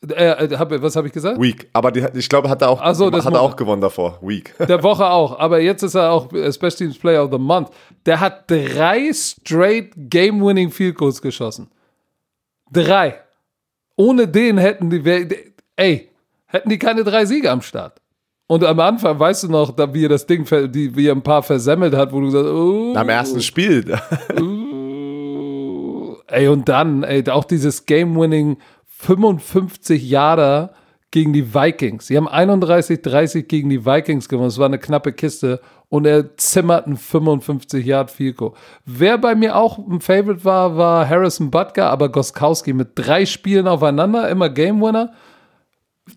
A: äh, äh, hab, was habe ich gesagt?
B: Week. Aber die, ich glaube, hat er auch,
A: so,
B: hat er auch gewonnen davor. Week.
A: Der Woche auch. Aber jetzt ist er auch äh, Special Teams Player of the Month. Der hat drei straight Game-Winning Field Goals geschossen. Drei. Ohne den hätten die, ey, hätten die keine drei Siege am Start. Und am Anfang, weißt du noch, da, wie er das Ding, die, wie er ein paar versemmelt hat, wo du gesagt hast, oh,
B: Am ersten Spiel.
A: Ey, und dann, ey, auch dieses Game-Winning 55 Jahre gegen die Vikings. Sie haben 31-30 gegen die Vikings gewonnen. Es war eine knappe Kiste. Und er zimmert einen 55 Yard Fico. Wer bei mir auch ein Favorite war, war Harrison Butker, aber Goskowski mit drei Spielen aufeinander, immer Game Winner.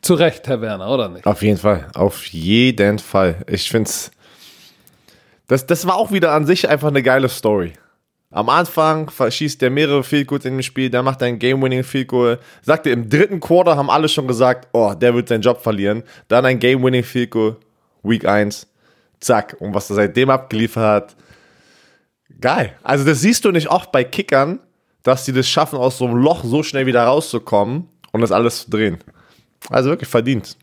A: Zu Recht, Herr Werner, oder nicht?
B: Auf jeden Fall. Auf jeden Fall. Ich find's. Das, das war auch wieder an sich einfach eine geile Story. Am Anfang verschießt der mehrere Field Goals in dem Spiel, der macht ein Game-Winning Field Goal. Sagte im dritten Quarter haben alle schon gesagt, oh, der wird seinen Job verlieren. Dann ein Game-Winning Field Goal, Week 1. Zack. Und was er seitdem abgeliefert hat, geil. Also das siehst du nicht oft bei Kickern, dass die das schaffen, aus so einem Loch so schnell wieder rauszukommen und das alles zu drehen. Also wirklich verdient.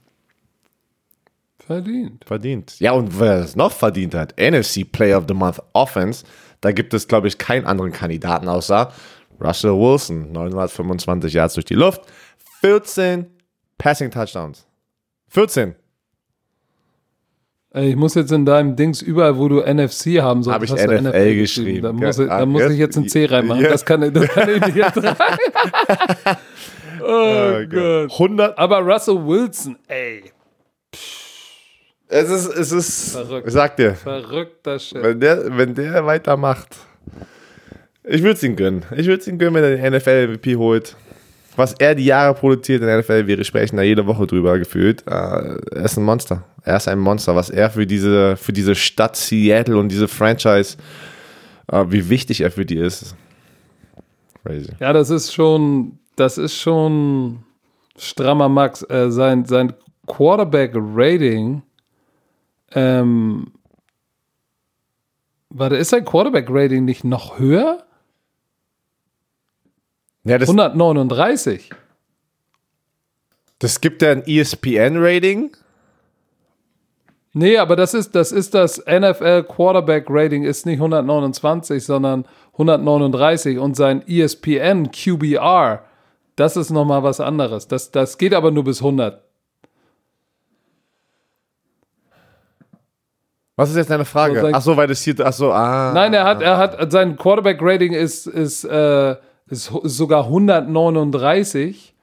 A: Verdient.
B: Verdient. Ja, und wer es noch verdient hat, NFC Player of the Month Offense, da gibt es, glaube ich, keinen anderen Kandidaten außer Russell Wilson. 925 Yards durch die Luft, 14 Passing Touchdowns. 14.
A: Ey, ich muss jetzt in deinem Dings überall, wo du NFC haben sollst,
B: Hab ich
A: du
B: NFL geschrieben.
A: Da muss, ich, da muss
B: jetzt-
A: ich jetzt ein C reinmachen. Das, kann, das kann ich nicht ertragen. oh Gott.
B: 100.
A: Aber Russell Wilson, ey,
B: Es ist, es ist,
A: Verrückt.
B: ich sag dir,
A: verrückter Shit.
B: wenn der, wenn der weitermacht, ich würde es ihm gönnen. Ich würde es ihm gönnen, wenn er den NFL-MVP holt. Was er die Jahre produziert in der NFL, wir sprechen da jede Woche drüber gefühlt. Äh, er ist ein Monster. Er ist ein Monster, was er für diese, für diese Stadt Seattle und diese Franchise, äh, wie wichtig er für die ist. Crazy.
A: Ja, das ist schon, das ist schon strammer Max. Äh, sein, sein Quarterback-Rating, ähm, warte, ist sein Quarterback-Rating nicht noch höher?
B: Ja, das,
A: 139.
B: das gibt ja ein ESPN-Rating.
A: Nee, aber das ist das, ist das NFL Quarterback Rating ist nicht 129, sondern 139 und sein ESPN QBR, das ist nochmal was anderes. Das, das geht aber nur bis 100.
B: Was ist jetzt deine Frage?
A: So,
B: Ach so, weil das hier, ach so, ah.
A: Nein, er hat, er hat, sein Quarterback-Rating ist, ist, äh, ist sogar 139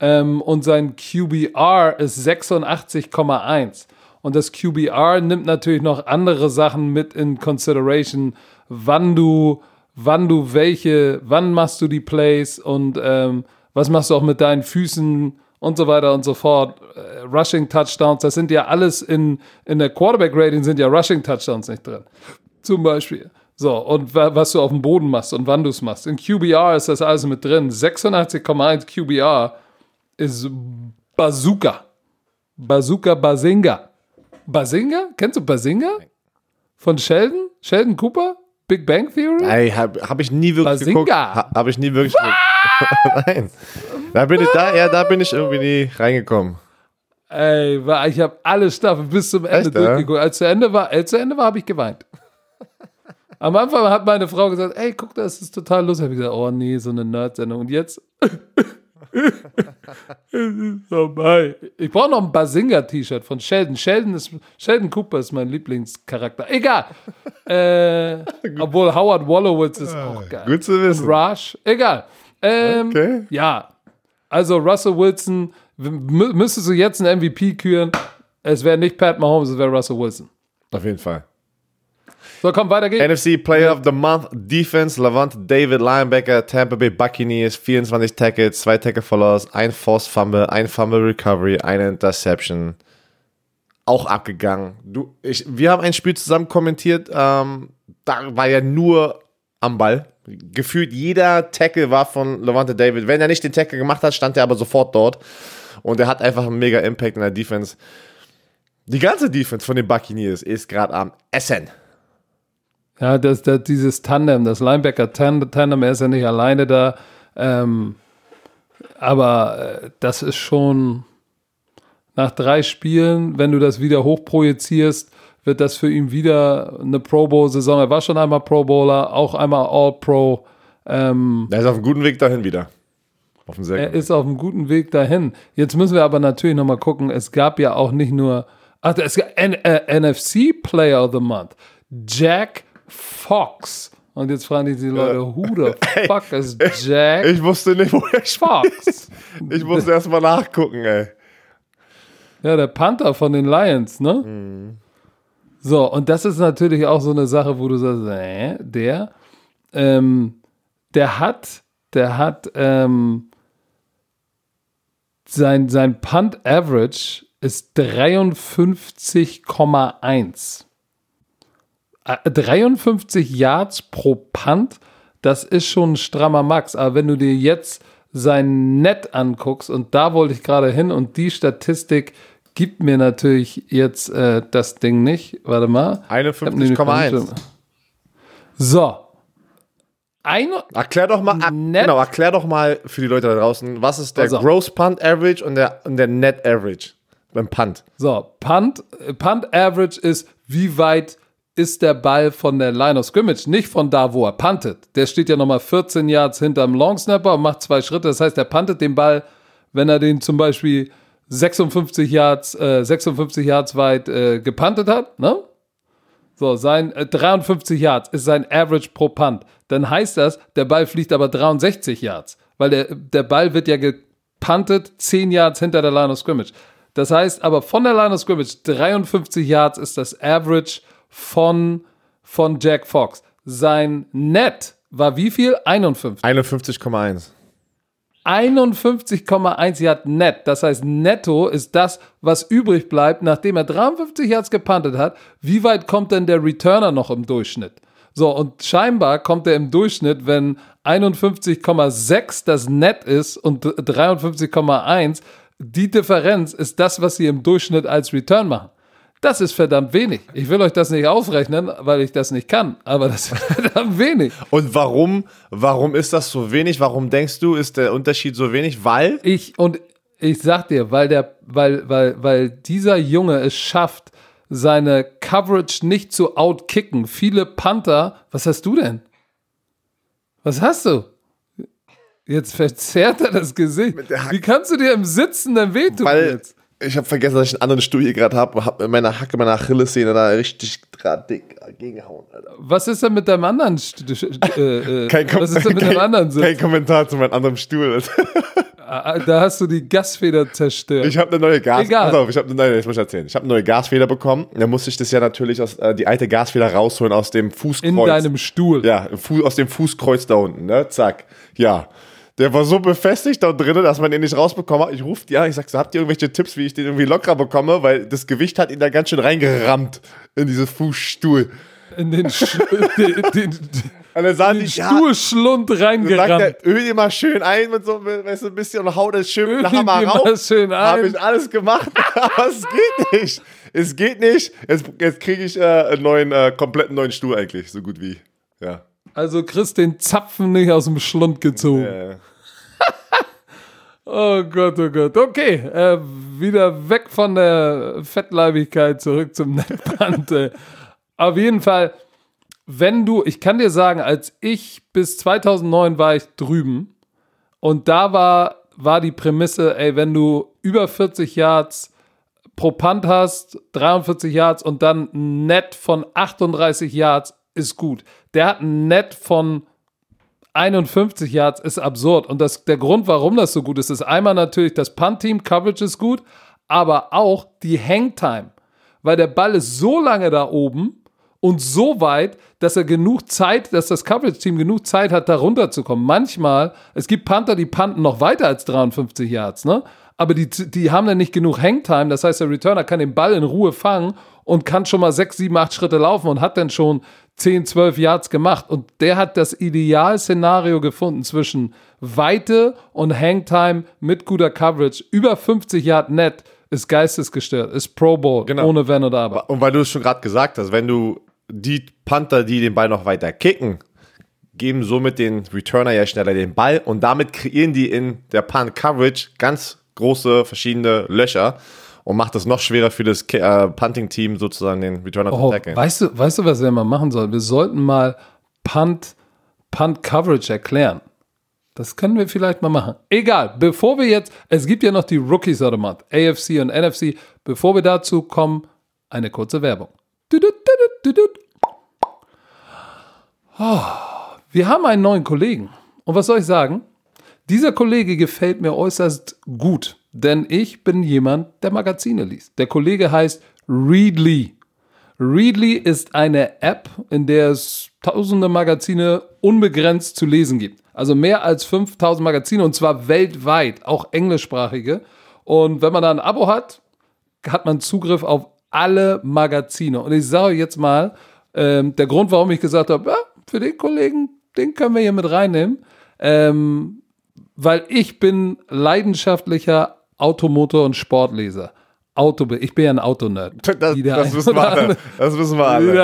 A: ähm, und sein QBR ist 86,1. Und das QBR nimmt natürlich noch andere Sachen mit in Consideration, wann du, wann du welche, wann machst du die Plays und ähm, was machst du auch mit deinen Füßen und so weiter und so fort. Äh, Rushing Touchdowns, das sind ja alles in, in der Quarterback-Rating sind ja Rushing Touchdowns nicht drin. Zum Beispiel. So, und wa was du auf dem Boden machst und wann du es machst. In QBR ist das alles mit drin. 86,1 QBR ist Bazooka. Bazooka Bazinga. Bazinga? Kennst du Bazinga? Von Sheldon? Sheldon Cooper? Big Bang Theory?
B: Ey, hab, hab ich nie wirklich
A: Bazinga.
B: geguckt. Ha, hab ich nie wirklich geguckt. Nein. Da bin ich da, ja, da bin ich irgendwie nie reingekommen.
A: Ey, ich habe alle Staffeln bis zum Ende
B: Echt,
A: durchgeguckt. Als zu Ende war, als zu Ende war, habe ich geweint. Am Anfang hat meine Frau gesagt, ey, guck, das ist total lustig. Hab ich gesagt, oh nee, so eine Nerd-Sendung. Und jetzt? Es ist vorbei. Ich brauche noch ein Bazinga-T-Shirt von Sheldon. Sheldon, ist, Sheldon Cooper ist mein Lieblingscharakter. Egal. äh, obwohl Howard Wolowitz ist auch geil.
B: Gut zu wissen.
A: Rush, egal. Ähm,
B: Okay.
A: Ja, also Russell Wilson, mü- müsstest du jetzt einen MVP küren, es wäre nicht Pat Mahomes, es wäre Russell Wilson.
B: Auf jeden Fall.
A: So, komm, weiter geht's.
B: NFC Player of the Month Defense, Levante David, Linebacker, Tampa Bay Buccaneers, 24 Tackles, 2 Tackle for Loss, ein Forced Fumble, ein Fumble Recovery, eine Interception. Auch abgegangen. Du, ich, wir haben ein Spiel zusammen kommentiert, ähm, da war ja nur am Ball. Gefühlt jeder Tackle war von Levante David. Wenn er nicht den Tackle gemacht hat, stand er aber sofort dort. Und er hat einfach einen mega Impact in der Defense. Die ganze Defense von den Buccaneers ist gerade am Essen.
A: Ja, das, das, dieses Tandem, das Linebacker-Tandem, er ist ja nicht alleine da. Ähm, aber äh, das ist schon nach drei Spielen, wenn du das wieder hochprojizierst, wird das für ihn wieder eine Pro Bowl-Saison. Er war schon einmal Pro Bowler, auch einmal All-Pro. Ähm,
B: Er ist auf einem guten Weg dahin wieder.
A: Er ist auf einem guten Weg dahin. Jetzt müssen wir aber natürlich nochmal gucken, es gab ja auch nicht nur, ach, es gab N äh, NFC Player of the Month, Jack Fox. Und jetzt fragen die, die Leute, who the fuck is Jack
B: Ich wusste nicht, wo er.
A: Fox?
B: Ich musste erst mal nachgucken, ey.
A: Ja, der Panther von den Lions, ne?
B: Mhm.
A: So, und das ist natürlich auch so eine Sache, wo du sagst, äh, der, ähm, der hat, der hat, ähm, sein, sein Punt Average ist 53,1. Äh, 53 Yards pro Punt, das ist schon ein strammer Max. Aber wenn du dir jetzt sein Net anguckst, und da wollte ich gerade hin, und die Statistik gibt mir natürlich jetzt äh, das Ding nicht. Warte mal. Ich hab nämlich
B: 51,1.
A: So. Ein,
B: Erklär doch mal, er-
A: Net-
B: genau, erklär doch mal für die Leute da draußen, was ist der
A: Also.
B: Gross Punt Average und der, und der Net Average beim Punt?
A: So, Punt, Punt Average ist, wie weit ist der Ball von der Line of Scrimmage, nicht von da, wo er puntet. Der steht ja nochmal 14 Yards hinterm Long Snapper und macht zwei Schritte. Das heißt, er puntet den Ball, wenn er den zum Beispiel 56 Yards, äh, 56 Yards weit äh, gepuntet hat, ne? So, sein äh, 53 Yards ist sein Average pro Punt. Dann heißt das, der Ball fliegt aber 63 Yards, weil der, der Ball wird ja gepuntet 10 Yards hinter der Line of Scrimmage. Das heißt aber von der Line of Scrimmage 53 Yards ist das Average von, von Jack Fox. Sein Net war wie viel? 51.
B: 51,1.
A: 51,1 Yard net. Das heißt, netto ist das, was übrig bleibt, nachdem er 53 Yards gepuntet hat. Wie weit kommt denn der Returner noch im Durchschnitt? So, und scheinbar kommt er im Durchschnitt, wenn 51,6 das Net ist und 53,1, die Differenz ist das, was sie im Durchschnitt als Return machen. Das ist verdammt wenig. Ich will euch das nicht ausrechnen, weil ich das nicht kann, aber das ist verdammt wenig.
B: Und warum, warum ist das so wenig? Warum denkst du, ist der Unterschied so wenig? Weil
A: Ich und ich sag dir, weil der, weil, weil, weil dieser Junge es schafft, seine Coverage nicht zu outkicken. Viele Panther, was hast du denn? Was hast du? Jetzt verzerrt er das Gesicht. Wie kannst du dir im Sitzen denn wehtun
B: Weil
A: jetzt?
B: Ich habe vergessen, dass ich einen anderen Stuhl hier gerade habe und habe mit meiner Hacke, meiner Achillessehne da richtig gerade dick gegengehauen. Alter.
A: Was ist denn mit deinem anderen? St St- äh, äh,
B: Kein, Kom kein,
A: dem anderen Sitz?
B: kein Kommentar zu meinem anderen Stuhl.
A: Ah, Da hast du die Gasfeder zerstört.
B: Ich habe eine neue Gas.
A: Egal.
B: Pass auf, ich habe eine neue. Ich muss erzählen. Ich habe eine neue Gasfeder bekommen. Da musste ich das ja natürlich aus äh, die alte Gasfeder rausholen aus dem Fußkreuz.
A: in deinem Stuhl.
B: Ja, aus dem Fußkreuz da unten, ne? Zack. Ja. Der war so befestigt da drinnen, dass man den nicht rausbekommen hat. Ich rufe die an, ich sag so, habt ihr irgendwelche Tipps, wie ich den irgendwie lockerer bekomme? Weil das Gewicht hat ihn da ganz schön reingerammt in diese Fußstuhl.
A: In den, Sch den, den,
B: sagen
A: den
B: die, ja,
A: Stuhlschlund
B: sagt
A: reingerammt.
B: er, öl dir mal schön ein mit so weißt du, ein bisschen und hau das schön mit
A: Öl
B: dem Hammer
A: ein.
B: Habe ich alles gemacht, aber es geht nicht. Es geht nicht. Jetzt, jetzt kriege ich äh, einen neuen, äh, kompletten neuen Stuhl eigentlich, so gut wie. Ja.
A: Also kriegst den Zapfen nicht aus dem Schlund gezogen.
B: Äh,
A: Oh Gott, oh Gott. Okay, äh, wieder weg von der Fettleibigkeit zurück zum Neckband. äh. Auf jeden Fall, wenn du, ich kann dir sagen, als ich bis 2009 war ich drüben und da war, war die Prämisse, ey, wenn du über 40 Yards pro Punt hast, 43 Yards und dann ein Net von 38 Yards ist gut. Der hat ein Net von 51 Yards ist absurd. Und das, der Grund, warum das so gut ist, ist einmal natürlich, das Punt-Team, Coverage ist gut, aber auch die Hangtime. Weil der Ball ist so lange da oben und so weit, dass er genug Zeit, dass das Coverage-Team genug Zeit hat, da runterzukommen. Manchmal, es gibt Panther, die panten noch weiter als 53 Yards, ne? Aber die, die haben dann nicht genug Hangtime. Das heißt, der Returner kann den Ball in Ruhe fangen und kann schon mal 6, 7, 8 Schritte laufen und hat dann schon 10, 12 Yards gemacht. Und der hat das Idealszenario gefunden zwischen Weite und Hangtime mit guter Coverage. Über 50 Yard net ist geistesgestört, ist Pro Bowl,
B: Genau.
A: ohne Wenn oder Aber.
B: Und weil du es schon gerade gesagt hast, wenn du die Panther, die den Ball noch weiter kicken, geben somit den Returner ja schneller den Ball und damit kreieren die in der Punt-Coverage ganz große verschiedene Löcher und macht es noch schwerer für das äh, Punting-Team sozusagen den Returner zu
A: Oh,
B: tackeln.
A: weißt du, weißt du, was wir mal machen sollen? Wir sollten mal Punt, Punt Coverage erklären. Das können wir vielleicht mal machen. Egal, bevor wir jetzt, es gibt ja noch die Rookies of the Month, AFC und NFC. Bevor wir dazu kommen, eine kurze Werbung. Oh, wir haben einen neuen Kollegen. Und was soll ich sagen? Dieser Kollege gefällt mir äußerst gut, denn ich bin jemand, der Magazine liest. Der Kollege heißt Readly. Readly ist eine App, in der es tausende Magazine unbegrenzt zu lesen gibt. Also mehr als 5000 Magazine und zwar weltweit, auch englischsprachige. Und wenn man da ein Abo hat, hat man Zugriff auf alle Magazine. Und ich sage jetzt mal, ähm, der Grund, warum ich gesagt habe, ja, für den Kollegen, den können wir hier mit reinnehmen, ähm, weil ich bin leidenschaftlicher Automotor- und Sportleser. Auto, ich bin ja ein Autonerd.
B: Das, das wissen wir alle. Das wissen wir alle.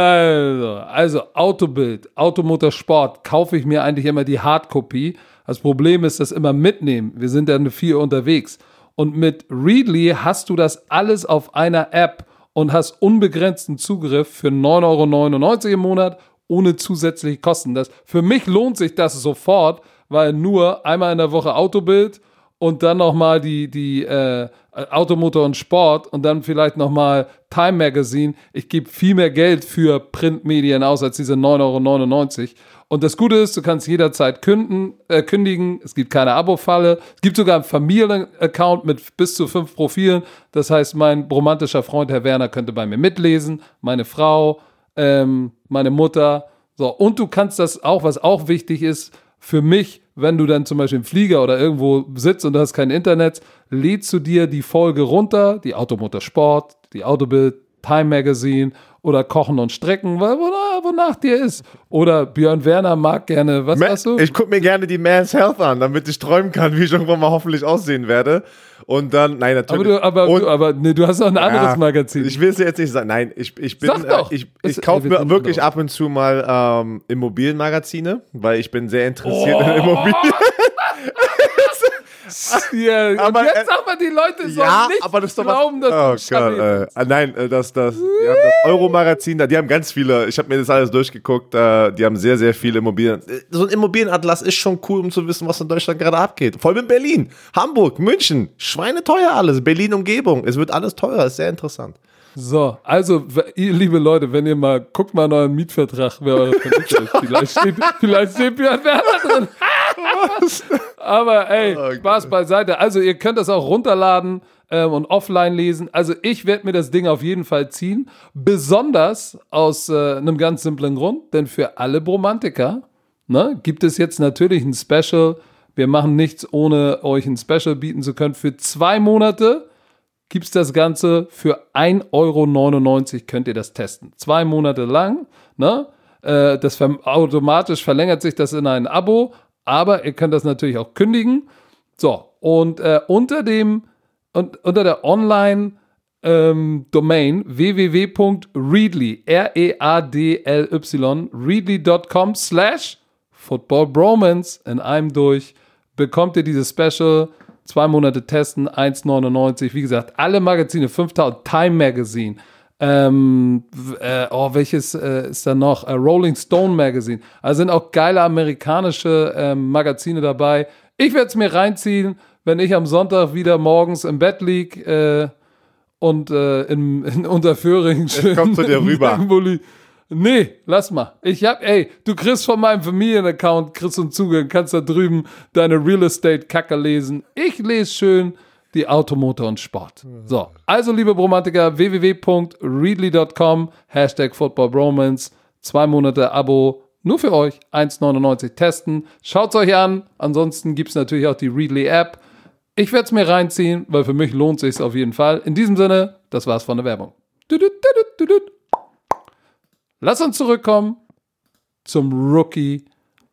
A: Also, also Autobild, Automotor Sport kaufe ich mir eigentlich immer die Hardkopie. Das Problem ist, das immer mitnehmen. Wir sind dann viel unterwegs. Und mit Readly hast du das alles auf einer App und hast unbegrenzten Zugriff für 9,99 Euro im Monat ohne zusätzliche Kosten. Das, für mich lohnt sich das sofort, weil nur einmal in der Woche Autobild und dann nochmal die, die äh, Automotor und Sport und dann vielleicht nochmal Time Magazine. Ich gebe viel mehr Geld für Printmedien aus als diese 9,99 Euro. Und das Gute ist, du kannst jederzeit künden, äh, kündigen. Es gibt keine Abo-Falle. Es gibt sogar einen Familienaccount mit bis zu fünf Profilen. Das heißt, mein romantischer Freund Herr Werner könnte bei mir mitlesen, meine Frau, ähm, meine Mutter. So, und du kannst das auch, was auch wichtig ist, für mich, wenn du dann zum Beispiel im Flieger oder irgendwo sitzt und du hast kein Internet, lädst du dir die Folge runter, die Automotor Sport, die Autobild, Time Magazine oder Kochen und Strecken, weil- wonach, dir ist. Oder Björn Werner mag gerne, was
B: Ma-
A: hast du?
B: Ich gucke mir gerne die Man's Health an, damit ich träumen kann, wie ich irgendwann mal hoffentlich aussehen werde. Und dann, nein,
A: aber
B: natürlich.
A: du, aber,
B: und,
A: du, aber nee, du hast noch ein anderes
B: Ja,
A: Magazin.
B: Ich will es jetzt nicht sagen. Nein, ich, ich bin,
A: Sag doch.
B: äh, ich,
A: Es-
B: ich kaufe mir wirklich
A: doch.
B: ab und zu mal ähm, Immobilienmagazine, weil ich bin sehr interessiert
A: Oh.
B: in Immobilien.
A: ja, und
B: Aber,
A: jetzt
B: äh,
A: sagt man, die Leute sollen
B: Ja,
A: nicht
B: aber das ist doch
A: glauben,
B: was. oh Gott, äh, ah, nein, äh, das, das, die haben das Euro-Magazin, da, die haben ganz viele. Ich habe mir das alles durchgeguckt. Äh, die haben sehr, sehr viele Immobilien. Äh, So ein Immobilienatlas ist schon cool, um zu wissen, was in Deutschland gerade abgeht. Vor allem in Berlin, Hamburg, München, schweineteuer alles. Berlin Umgebung, es wird alles teuer. Ist sehr interessant.
A: So, also, ihr liebe Leute, wenn ihr mal, guckt mal in euren Mietvertrag, wer eure Vermieter ist. Vielleicht steht, vielleicht steht Björn Werner drin. Aber ey,
B: Oh
A: Spaß beiseite. Also, ihr könnt das auch runterladen ähm, und offline lesen. Also, ich werde mir das Ding auf jeden Fall ziehen. Besonders aus äh, einem ganz simplen Grund, denn für alle Bromantiker ne, gibt es jetzt natürlich ein Special. Wir machen nichts, ohne euch ein Special bieten zu können. Für zwei Monate gibt es das Ganze für 1,99 Euro könnt ihr das testen. Zwei Monate lang. Ne? Äh, das automatisch verlängert sich das in ein Abo, aber ihr könnt das natürlich auch kündigen. So, und äh, unter dem und unter der Online ähm, Domain www.readly, R-E-A-D-L-Y, readly.com slash Football Bromance in einem durch bekommt ihr dieses Special. Zwei Monate testen, 1,99. Wie gesagt, alle Magazine, 5000, Time Magazine. Ähm, äh, oh, welches äh, ist da noch? Äh, Rolling Stone Magazine. Also sind auch geile amerikanische ähm, Magazine dabei. Ich werde es mir reinziehen, wenn ich am Sonntag wieder morgens im Bett lieg äh, und äh, in, in Unterföhring schön.
B: kommt zu dir rüber.
A: Nee, lass mal. Ich hab, ey, du kriegst von meinem Familienaccount, kriegst einen Zugang, kannst da drüben deine Real Estate Kacke lesen. Ich lese schön die Automotor und Sport. So, also liebe Bromantiker, www.readly.com, Hashtag FootballBromance, zwei Monate Abo, nur für euch, 1,99 testen. Schaut's euch an, ansonsten gibt's natürlich auch die Readly App. Ich werde es mir reinziehen, weil für mich lohnt sich's auf jeden Fall. In diesem Sinne, das war's von der Werbung. Lass uns zurückkommen zum Rookie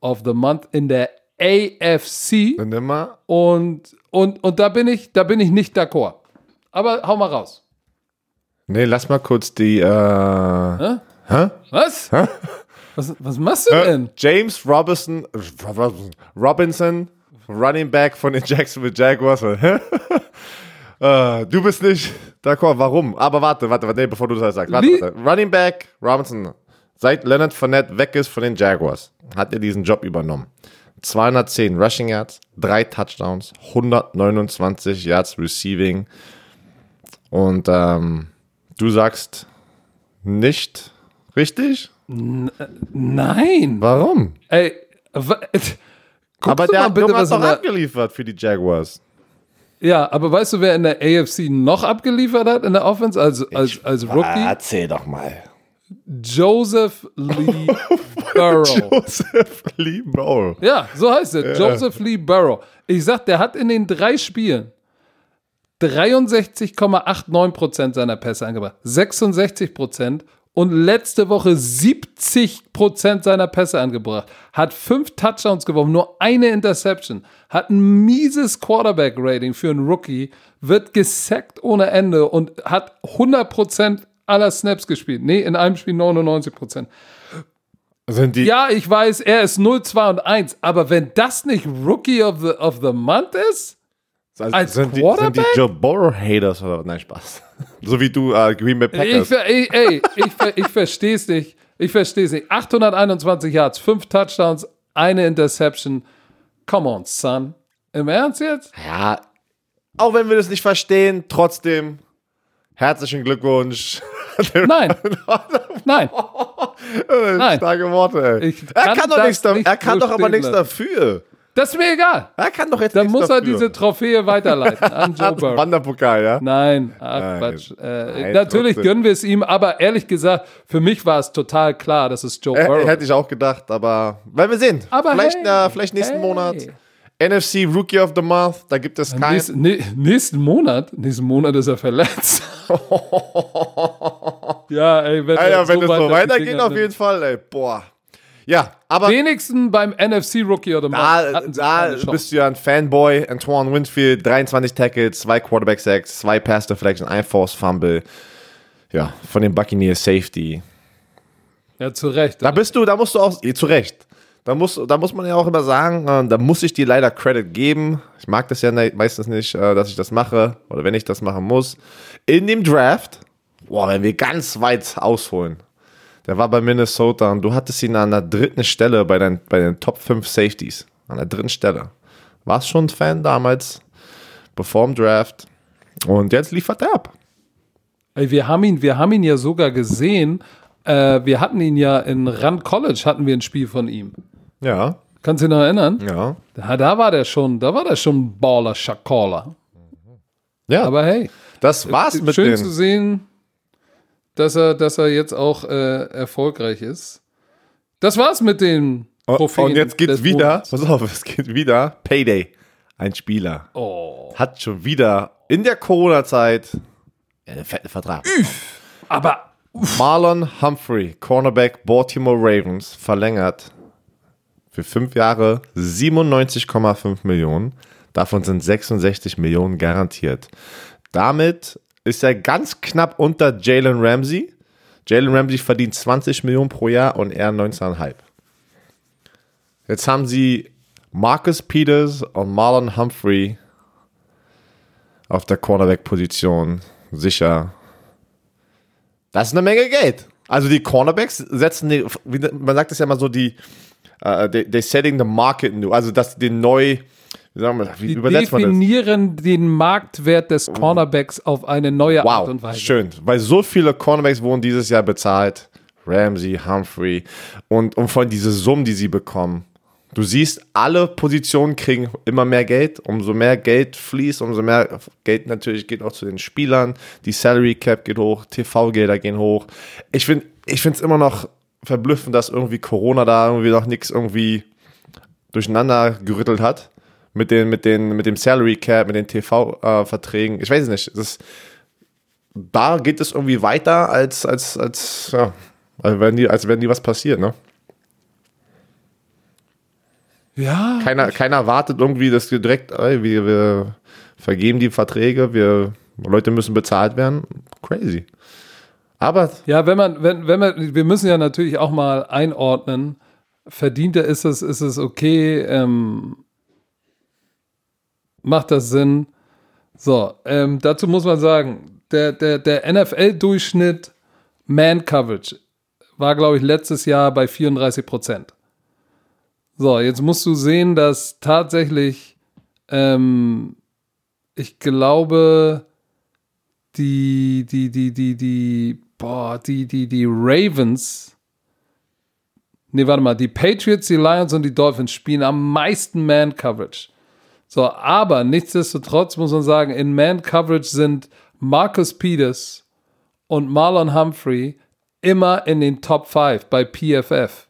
A: of the Month in der AFC.
B: Dann nimm mal.
A: Und, und, und da bin ich, da bin ich nicht d'accord. Aber hau mal raus.
B: Nee, lass mal kurz die. Äh,
A: Hä?
B: Hä?
A: Was? Was, was machst du denn?
B: James Robinson, Robinson, Running Back von den Jacksonville Jaguars. Äh, du bist nicht d'accord, warum? Aber warte, warte, warte, nee, bevor du das sagst. Warte, warte. Running Back Robinson, seit Leonard Fournette weg ist von den Jaguars, hat er diesen Job übernommen. 210 Rushing Yards, drei Touchdowns, 129 Yards Receiving. Und ähm, du sagst nicht richtig?
A: Nein.
B: Warum?
A: Ey,
B: aber
A: du
B: der
A: mal
B: hat
A: bitte,
B: Junge hat
A: was
B: doch abgeliefert für die Jaguars.
A: Ja, aber weißt du, wer in der AFC noch abgeliefert hat in der Offense als, als, als Rookie?
B: Erzähl doch mal.
A: Joseph Lee Burrow.
B: Joseph Lee Bowl.
A: Ja, so heißt er. Joseph Lee Burrow. Ich sag, der hat in den drei Spielen 63,89% seiner Pässe angebracht. 66% und letzte Woche 70% seiner Pässe angebracht. Hat fünf Touchdowns geworfen, nur eine Interception. Hat ein mieses Quarterback-Rating für einen Rookie, wird gesackt ohne Ende und hat 100% aller Snaps gespielt. Nee, in einem Spiel 99%.
B: Sind die,
A: Ja, ich weiß, er ist 0, 2 und 1, aber wenn das nicht Rookie of the, of the Month ist,
B: also
A: als
B: sind, die, sind die Joe Burrow Haters oder Nein, Spaß. so wie du äh, Green Bay
A: ich,
B: Packers.
A: ver- ey, ey, ich, ich verstehe es nicht. Ich verstehe es nicht. 821 Yards, 5 Touchdowns, eine Interception. Come on, son. Im Ernst jetzt?
B: ja, auch wenn wir das nicht verstehen, trotzdem herzlichen Glückwunsch.
A: Nein. Nein. Nein.
B: Starke Worte, ey.
A: Ich
B: er
A: kann
B: doch nichts,
A: nicht
B: er kann doch aber nichts dafür.
A: Das ist mir egal.
B: Er kann doch jetzt
A: Dann muss er
B: dafür.
A: diese Trophäe weiterleiten an Joe Burrow.
B: Wanderpokal, ja?
A: Nein, ach
B: Nein.
A: Quatsch. Äh,
B: Nein,
A: natürlich
B: trotzdem.
A: gönnen wir es ihm, aber ehrlich gesagt, für mich war es total klar, dass es Joe
B: Äh,
A: Burrow
B: hätte ich auch gedacht, aber werden wir sehen.
A: Aber
B: vielleicht,
A: hey,
B: äh, vielleicht nächsten
A: hey.
B: Monat. NFC Rookie of the Month, da gibt es keinen.
A: Nächsten, nä- nächsten Monat, nächsten Monat ist er verletzt. Ja, ey, wenn,
B: Alter, wenn
A: so
B: es so weitergeht, auf jeden Fall, ey. Boah. Ja, aber
A: Wenigstens beim NFC Rookie oder
B: da, da bist du ja ein Fanboy. Antoine Winfield, 23 Tackles, zwei Quarterback Sacks, zwei Pass Deflection, ein Force Fumble. Ja, von den Buccaneers Safety.
A: Ja, zu Recht.
B: Da bist du, da musst du auch, eh, zu Recht. Da muss, da muss man ja auch immer sagen, äh, da muss ich dir leider Credit geben. Ich mag das ja ne- meistens nicht, äh, dass ich das mache oder wenn ich das machen muss. In dem Draft, boah, wenn wir ganz weit ausholen, der war bei Minnesota und du hattest ihn an der dritten Stelle bei, dein, bei den Top 5 Safeties. An der dritten Stelle. Warst schon ein Fan damals, bevor dem Draft. Und jetzt liefert er ab.
A: Wir haben ihn, wir haben ihn ja sogar gesehen. Äh, wir hatten ihn ja in Rand College hatten wir ein Spiel von ihm.
B: Ja,
A: Kannst du dich noch erinnern?
B: ja.
A: Da, da war der schon, da war der schon Baller, Schakola.
B: Ja,
A: Aber hey,
B: das war's mit
A: schön
B: den.
A: zu sehen, dass er, dass er jetzt auch äh, erfolgreich ist. Das war's mit den Trophäen.
B: Und jetzt geht's wieder, pass auf, es geht wieder, Payday. Ein Spieler
A: Oh.
B: hat schon wieder in der Corona-Zeit einen fetten Vertrag.
A: Aber
B: Marlon Humphrey, Cornerback Baltimore Ravens, verlängert für fünf Jahre 97,5 Millionen. Davon sind 66 Millionen garantiert. Damit ist er ganz knapp unter Jalen Ramsey. Jalen Ramsey verdient 20 Millionen pro Jahr und er 19,5. Jetzt haben sie Marcus Peters und Marlon Humphrey auf der Cornerback-Position. Sicher. Das ist eine Menge Geld. Also die Cornerbacks setzen, die, man sagt es ja immer so, die, äh, they, they setting the market new. Also dass die neu, wie, sagen wir, wie
A: die
B: übersetzt man das?
A: definieren den Marktwert des Cornerbacks auf eine neue Art
B: Wow,
A: und Weise.
B: schön. Weil so viele Cornerbacks wurden dieses Jahr bezahlt. Ramsey, Humphrey. Und, und von diesen Summen, die sie bekommen. Du siehst, alle Positionen kriegen immer mehr Geld. Umso mehr Geld fließt, umso mehr Geld natürlich geht auch zu den Spielern. Die Salary Cap geht hoch, TV-Gelder gehen hoch. Ich finde ich es immer noch verblüffend, dass irgendwie Corona da irgendwie noch nichts irgendwie durcheinander gerüttelt hat. Mit, den, mit, den, mit dem Salary Cap, mit den TV-Verträgen. ich weiß es nicht. Das da geht es irgendwie weiter, als, als, als, ja, als wenn die, als wenn die was passiert, ne?
A: Ja,
B: Keiner, keiner wartet irgendwie, dass wir direkt, ey, wir, wir vergeben die Verträge, wir, Leute müssen bezahlt werden. Crazy. Aber
A: Ja, wenn man, wenn, wenn man, wir müssen ja natürlich auch mal einordnen, verdient er, ist es, ist es okay, ähm, macht das Sinn? So, ähm, dazu muss man sagen, der, der, der NFL-Durchschnitt Man-Coverage war, glaube ich, letztes Jahr bei 34 Prozent. So, jetzt musst du sehen, dass tatsächlich, ähm, ich glaube, die, die, die, die, die, boah, die, die, die Ravens, nee, warte mal, die Patriots, die Lions und die Dolphins spielen am meisten Man-Coverage. So, aber nichtsdestotrotz muss man sagen, in Man-Coverage sind Marcus Peters und Marlon Humphrey immer in den Top 5 bei PFF.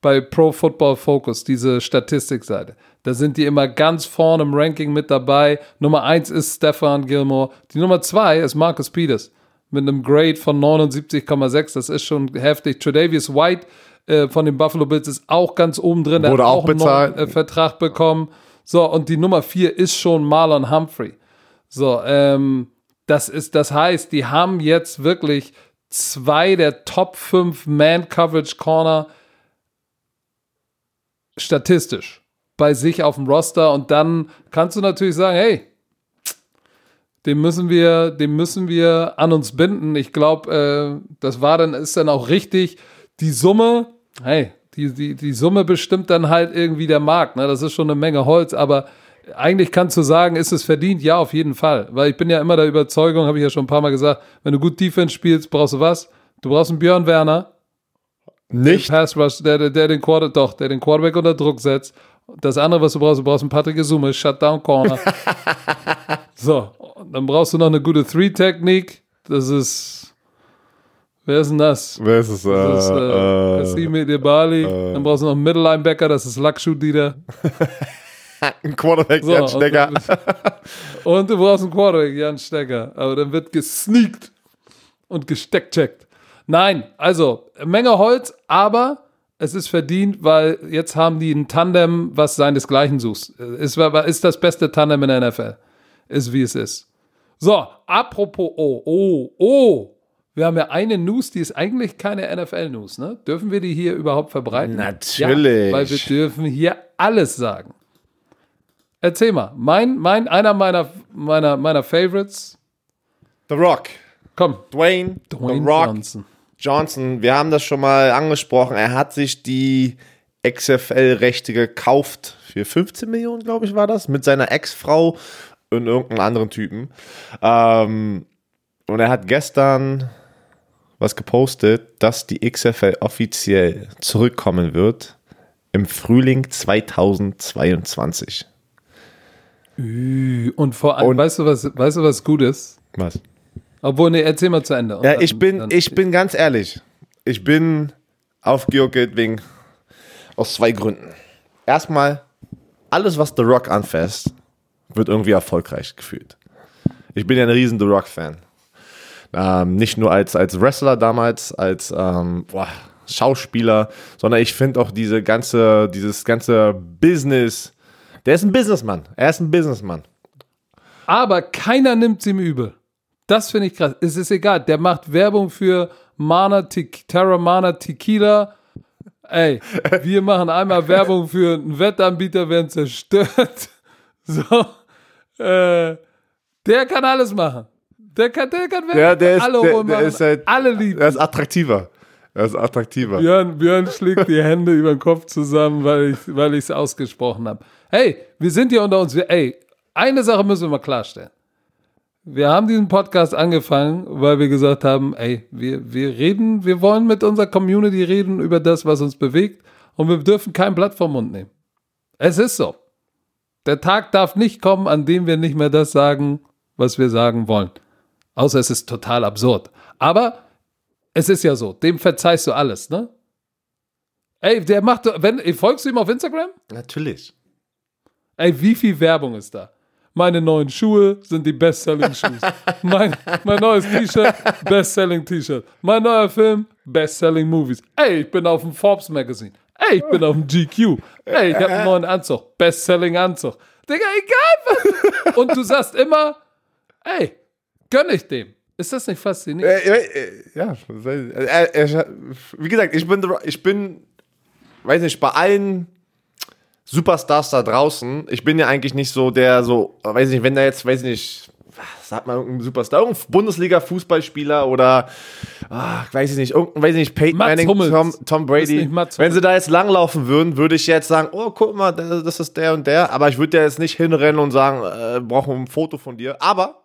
A: Bei Pro Football Focus, diese Statistikseite. Da sind die immer ganz vorne im Ranking mit dabei. Nummer 1 ist Stefan Gilmore. Die Nummer 2 ist Marcus Peters mit einem Grade von 79,6. Das ist schon heftig. Tredavious White äh, von den Buffalo Bills ist auch ganz oben drin.
B: Wurde
A: hat
B: auch
A: einen
B: bezahlt.
A: neuen, äh, Vertrag bekommen. So, und die Nummer 4 ist schon Marlon Humphrey. So, ähm, das ist, das heißt, die haben jetzt wirklich zwei der Top 5 Man-Coverage-Corner statistisch bei sich auf dem Roster und dann kannst du natürlich sagen, hey, den müssen wir, den müssen wir an uns binden. Ich glaube, äh, das war dann, ist dann auch richtig. Die Summe, hey, die, die, die Summe bestimmt dann halt irgendwie der Markt. Ne? Das ist schon eine Menge Holz, aber eigentlich kannst du sagen, ist es verdient? Ja, auf jeden Fall. Weil ich bin ja immer der Überzeugung, habe ich ja schon ein paar Mal gesagt, wenn du gut Defense spielst, brauchst du was? Du brauchst einen Björn Werner,
B: nicht.
A: Pass Rush, der, der, der den Quarter, doch, der den Quarterback unter Druck setzt. Das andere, was du brauchst, du brauchst einen Patrick Isume, Shutdown Corner. so, dann brauchst du noch eine gute Three-Technik. Das ist, wer ist denn das?
B: Wer ist es? Äh,
A: Das ist äh,
B: äh,
A: Kassimi Debali. Dann brauchst du noch einen Middle Linebacker, das ist Lakshu Dieter.
B: ein Quarterback,
A: So,
B: Jan
A: und,
B: Stecker.
A: und du brauchst einen Quarterback, Jan Stecker. Aber dann wird gesneakt. und gesteckt checkt. Nein, also Menge Holz, aber es ist verdient, weil jetzt haben die ein Tandem, was seinesgleichen sucht. Ist, ist das beste Tandem in der NFL. Ist wie es ist. So, apropos, oh, oh, oh. Wir haben ja eine News, die ist eigentlich keine NFL-News, ne? Dürfen wir die hier überhaupt verbreiten?
B: Natürlich.
A: Ja, weil wir dürfen hier alles sagen. Erzähl mal, mein, mein, einer meiner, meiner, meiner Favorites.
B: The Rock.
A: Komm.
B: Dwayne,
A: Dwayne
B: The Rock
A: Johnson.
B: Johnson. Wir haben das schon mal angesprochen. Er hat sich die XFL-Rechte gekauft. Für 15 Millionen, glaube ich, war das. Mit seiner Ex-Frau und irgendeinem anderen Typen. Ähm, und er hat gestern was gepostet, dass die XFL offiziell zurückkommen wird im Frühling 2022.
A: Ü, Und vor allem,
B: Und-
A: weißt du, was, weißt du, was gut ist?
B: Was?
A: Obwohl, nee, erzähl mal zu Ende.
B: Ja,
A: dann-
B: ich bin,
A: dann-
B: ich bin ganz ehrlich. Ich bin aufgejuckelt wegen aus zwei Gründen. Erstmal, alles, was The Rock anfasst, wird irgendwie erfolgreich gefühlt. Ich bin ja ein riesen The Rock-Fan. Ähm, nicht nur als, als Wrestler damals, als ähm, boah, Schauspieler, sondern ich finde auch diese ganze, dieses ganze Business. Der ist ein Businessmann. Er ist ein Businessmann.
A: Aber keiner nimmt es ihm übel. Das finde ich krass. Es ist egal. Der macht Werbung für Mana, Te Terramana Tequila. Ey, wir machen einmal Werbung für einen Wettanbieter, werden zerstört. So. Äh, der kann alles machen. Der kann, der kann
B: Ja, der ist,
A: alle
B: der, der ist halt,
A: alle lieben.
B: er ist attraktiver. Er ist attraktiver.
A: Björn, Björn schlägt die Hände über den Kopf zusammen, weil ich weil es ausgesprochen habe. Hey, wir sind hier unter uns. Wir, ey, eine Sache müssen wir mal klarstellen. Wir haben diesen Podcast angefangen, weil wir gesagt haben, ey, wir, wir reden, wir wollen mit unserer Community reden über das, was uns bewegt und wir dürfen kein Blatt vom Mund nehmen. Es ist so. Der Tag darf nicht kommen, an dem wir nicht mehr das sagen, was wir sagen wollen. Außer es ist total absurd. Aber es ist ja so, dem verzeihst du alles, ne? Ey, der macht, wenn, folgst du ihm auf Instagram?
B: Natürlich.
A: Ey, wie viel Werbung ist da? Meine neuen Schuhe sind die Best-Selling-Shoes. mein, mein neues T-Shirt, Best-Selling-T-Shirt. Mein neuer Film, Best-Selling Movies. Ey, ich bin auf dem Forbes Magazine. Ey, ich bin auf dem GQ. Ey, ich habe einen neuen Anzug. Best-Selling Anzug. Digga, egal. Und du sagst immer, ey, gönn ich dem. Ist das nicht faszinierend?
B: Äh, äh, ja, äh, äh, wie gesagt, ich bin, ich bin, weiß nicht, bei allen Superstars da draußen, ich bin ja eigentlich nicht so der, so, weiß nicht, wenn da jetzt, weiß nicht, sag mal irgendein Superstar, irgendein Bundesliga-Fußballspieler oder, ah, weiß ich nicht, irgendein, weiß ich nicht, Peyton
A: Mats
B: Manning,
A: Hummels.
B: Tom, Tom Brady. Wenn sie da jetzt langlaufen würden, würde ich jetzt sagen, oh, guck mal, das ist der und der, aber ich würde ja jetzt nicht hinrennen und sagen, äh, brauchen ein Foto von dir, aber